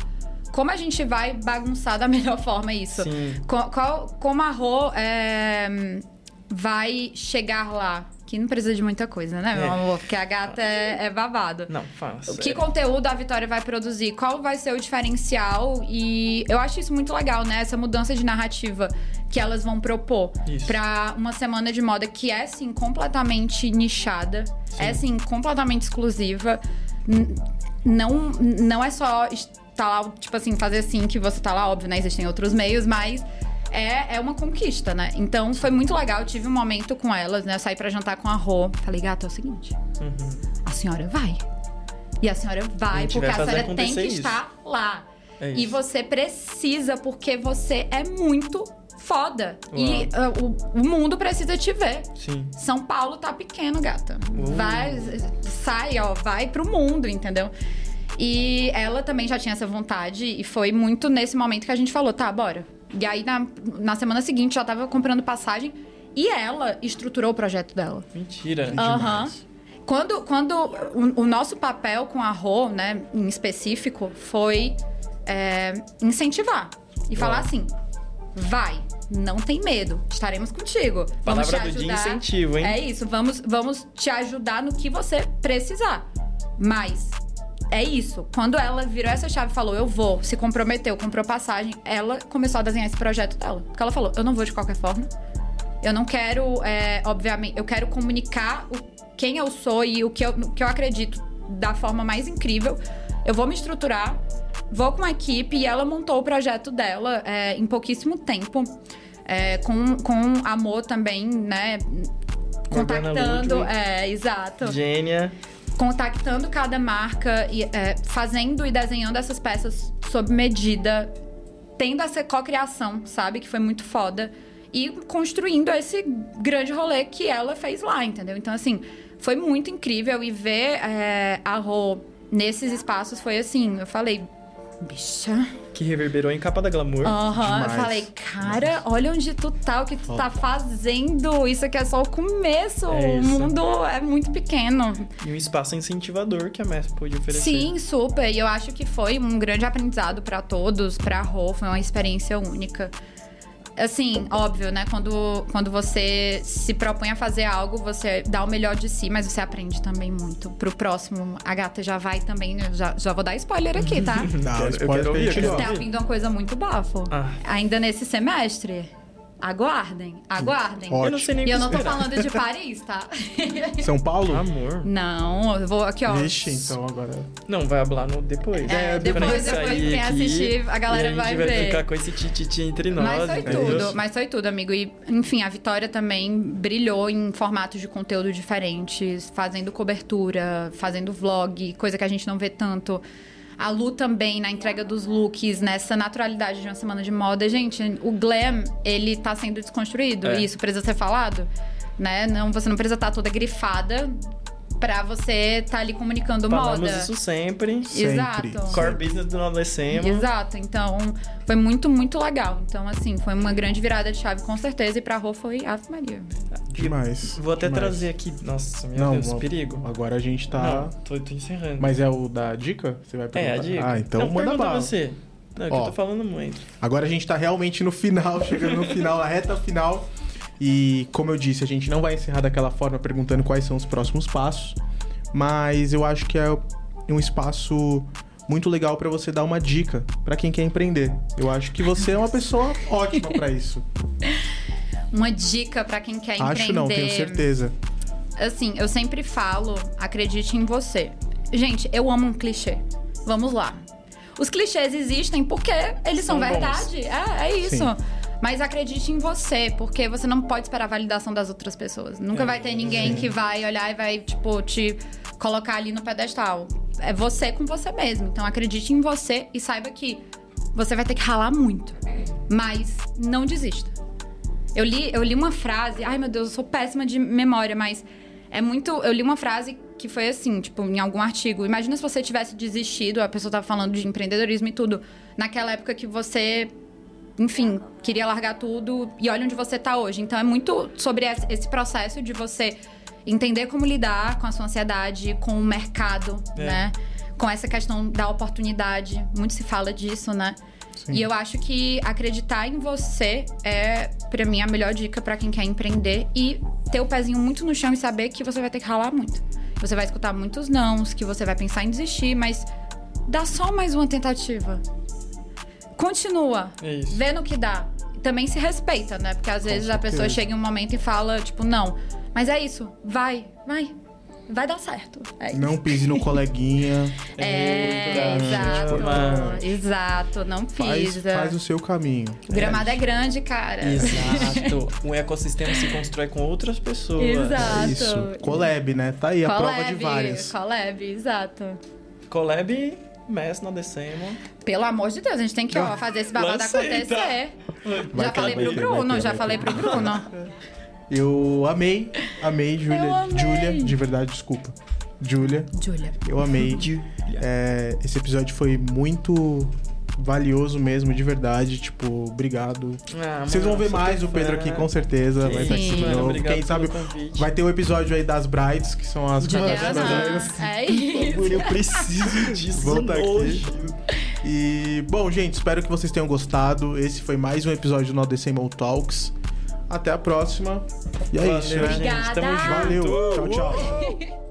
como a gente vai bagunçar da melhor forma isso? Sim. Qual, como a Rô é, vai chegar lá? Que não precisa de muita coisa, né, meu é. amor? Porque a gata é, é babado. Não, fala. Que conteúdo a Vitória vai produzir? Qual vai ser o diferencial? E eu acho isso muito legal, né? Essa mudança de narrativa que elas vão propor para uma semana de moda que é, sim, completamente nichada, sim. é, sim, completamente exclusiva. Não, não é só tá lá, tipo assim, fazer assim que você tá lá, óbvio, né? Existem outros meios, mas é, é uma conquista, né? Então foi muito legal. Eu tive um momento com elas, né? Eu saí pra jantar com a Rô. Falei, gato, é o seguinte: uhum. a senhora vai. E a senhora vai, a porque a senhora tem que isso. estar lá. É e você precisa, porque você é muito foda. Uau. E uh, o, o, mundo precisa te ver. Sim. São Paulo tá pequeno, gata. Uh. Vai, sai, ó, vai pro mundo, entendeu? E ela também já tinha essa vontade e foi muito nesse momento que a gente falou, tá, bora. E aí na, na semana seguinte já tava comprando passagem e ela estruturou o projeto dela. Mentira. Aham. Uhum. Quando, quando o, o, nosso papel com a Rô, né, em específico, foi é, incentivar e falar assim: vai, não tem medo, estaremos contigo. Vamos Palavra te do dia ajudar. incentivo, hein? É isso, vamos, vamos te ajudar no que você precisar. Mas é isso. Quando ela virou essa chave e falou, eu vou, se comprometeu, comprou passagem, ela começou a desenhar esse projeto dela. Porque ela falou, eu não vou de qualquer forma. Eu não quero, é, obviamente, eu quero comunicar o, quem eu sou e o que eu, o que eu acredito da forma mais incrível. Eu vou me estruturar, vou com a equipe e ela montou o projeto dela é, em pouquíssimo tempo. é, com, com amor também, né? Contactando. Ludwig. É, exato Gênia. contactando cada marca e é, fazendo e desenhando essas peças sob medida, tendo essa cocriação, sabe? Que foi muito foda. E construindo esse grande rolê que ela fez lá, entendeu? Então, assim, foi muito incrível. E ver é, a Rô nesses espaços foi assim, eu falei, bicha. Que reverberou em capa da glamour. Aham, eu falei, cara, olha onde tu tá, o que tu tá fazendo. Isso aqui é só o começo. É o mundo é muito pequeno. E um espaço incentivador que a MES pôde oferecer. Sim, super. E eu acho que foi um grande aprendizado pra todos, pra Rô, foi uma experiência única. Assim, óbvio, né? Quando, quando você se propõe a fazer algo, você dá o melhor de si, mas você aprende também muito. Pro próximo, a gata já vai também. né? Já, já vou dar spoiler aqui, tá? Não, spoiler. Tá vindo uma coisa muito bafo. Ah. Ainda nesse semestre. Aguardem, aguardem. Ótimo. Eu não sei nem E eu não tô esperar. falando de Paris, tá? São Paulo? Amor. não, eu vou aqui, ó. Vixe, então agora. Não, vai falar no depois. É, depois- a gente depois quem aqui, assistir, a galera e vai gente vai ver. ficar com esse tititi entre nós. Mas foi entendeu? tudo, mas foi tudo, amigo. E, enfim, a Vitória também brilhou em formatos de conteúdo diferentes, fazendo cobertura, fazendo vlog, coisa que a gente não vê tanto. A Lu também, na entrega dos looks, nessa naturalidade de uma semana de moda. Gente, o glam, ele tá sendo desconstruído. É. E isso precisa ser falado, né? Não, você não precisa estar toda grifada pra você estar ali comunicando Falamos moda. isso sempre. Sempre. Exato. Core business do Nordestemo. Exato, então foi muito, muito legal. Então, assim, foi uma grande virada de chave, com certeza. E pra Rô foi Ave Maria. Demais. Vou até demais. trazer aqui. Nossa, meu Não, Deus, perigo. Agora a gente tá. Não, tô, tô encerrando. Mas é o da dica? Você vai É, perguntar? a dica. Ah, então Não, manda bala. você. Não, é que Ó. eu tô falando muito. Agora a gente tá realmente no final, chegando no final, na reta final. E como eu disse, a gente não vai encerrar daquela forma perguntando quais são os próximos passos, mas eu acho que é um espaço muito legal pra você dar uma dica pra quem quer empreender. Eu acho que você é uma pessoa ótima pra isso. Uma dica pra quem quer empreender. Acho não, tenho certeza. Assim, eu sempre falo, acredite em você. Gente, eu amo um clichê. Vamos lá. Os clichês existem porque eles são, São verdade. É, é isso. Sim. Mas acredite em você, porque você não pode esperar a validação das outras pessoas. Nunca É, vai ter ninguém que vai olhar e vai, tipo, te colocar ali no pedestal. É você com você mesmo. Então acredite em você e saiba que você vai ter que ralar muito. Mas não desista. Eu li, eu li uma frase, ai meu Deus, eu sou péssima de memória, mas é muito. Eu li uma frase que foi assim, tipo, em algum artigo. Imagina se você tivesse desistido, a pessoa tava falando de empreendedorismo e tudo, naquela época que você, enfim, queria largar tudo e olha onde você tá hoje. Então é muito sobre esse processo de você entender como lidar com a sua ansiedade, com o mercado, É. né? Com essa questão da oportunidade. Muito se fala disso, né? Sim. E eu acho que acreditar em você é, pra mim, a melhor dica pra quem quer empreender e ter o pezinho muito no chão e saber que você vai ter que ralar muito. Você vai escutar muitos nãos, que você vai pensar em desistir, mas dá só mais uma tentativa. Continua. É isso. Vê no que dá. E também se respeita, né? Porque às vezes a pessoa chega em um momento e fala, tipo, não. Mas é isso. Vai, vai. Vai dar certo. É isso. Não pise no coleguinha. É, exato. mano. Exato. Não Faz, pisa. faz o seu caminho. O gramado é, grande, cara. Exato. um ecossistema se constrói com outras pessoas. Exato. É isso. Collab, né? Tá aí a prova de várias. Collab, exato. Collab, MES na Decemo. Pelo amor de Deus, a gente tem que ó, fazer esse babado Lancei, tá? acontecer. Vai já falei pro Bruno, ter, já falei pro Bruno. Eu amei, amei, Júlia. Júlia, de verdade, desculpa. Júlia, Júlia. eu amei. É, esse episódio foi muito valioso mesmo, de verdade. Tipo, obrigado. Ah, Vocês vão ver mais teu o Pedro fã. aqui, com certeza. Vai estar aqui Sim. de novo. obrigado Quem sabe vai ter o episódio aí das brides, que são as Juliana. brasileiras. É isso. Eu preciso disso tá aqui. E, bom, gente, espero que vocês tenham gostado. Esse foi mais um episódio do No Decimal Talks. Até a próxima. E é Valeu, isso, né? gente. Tamo junto. Valeu. Tchau, tchau.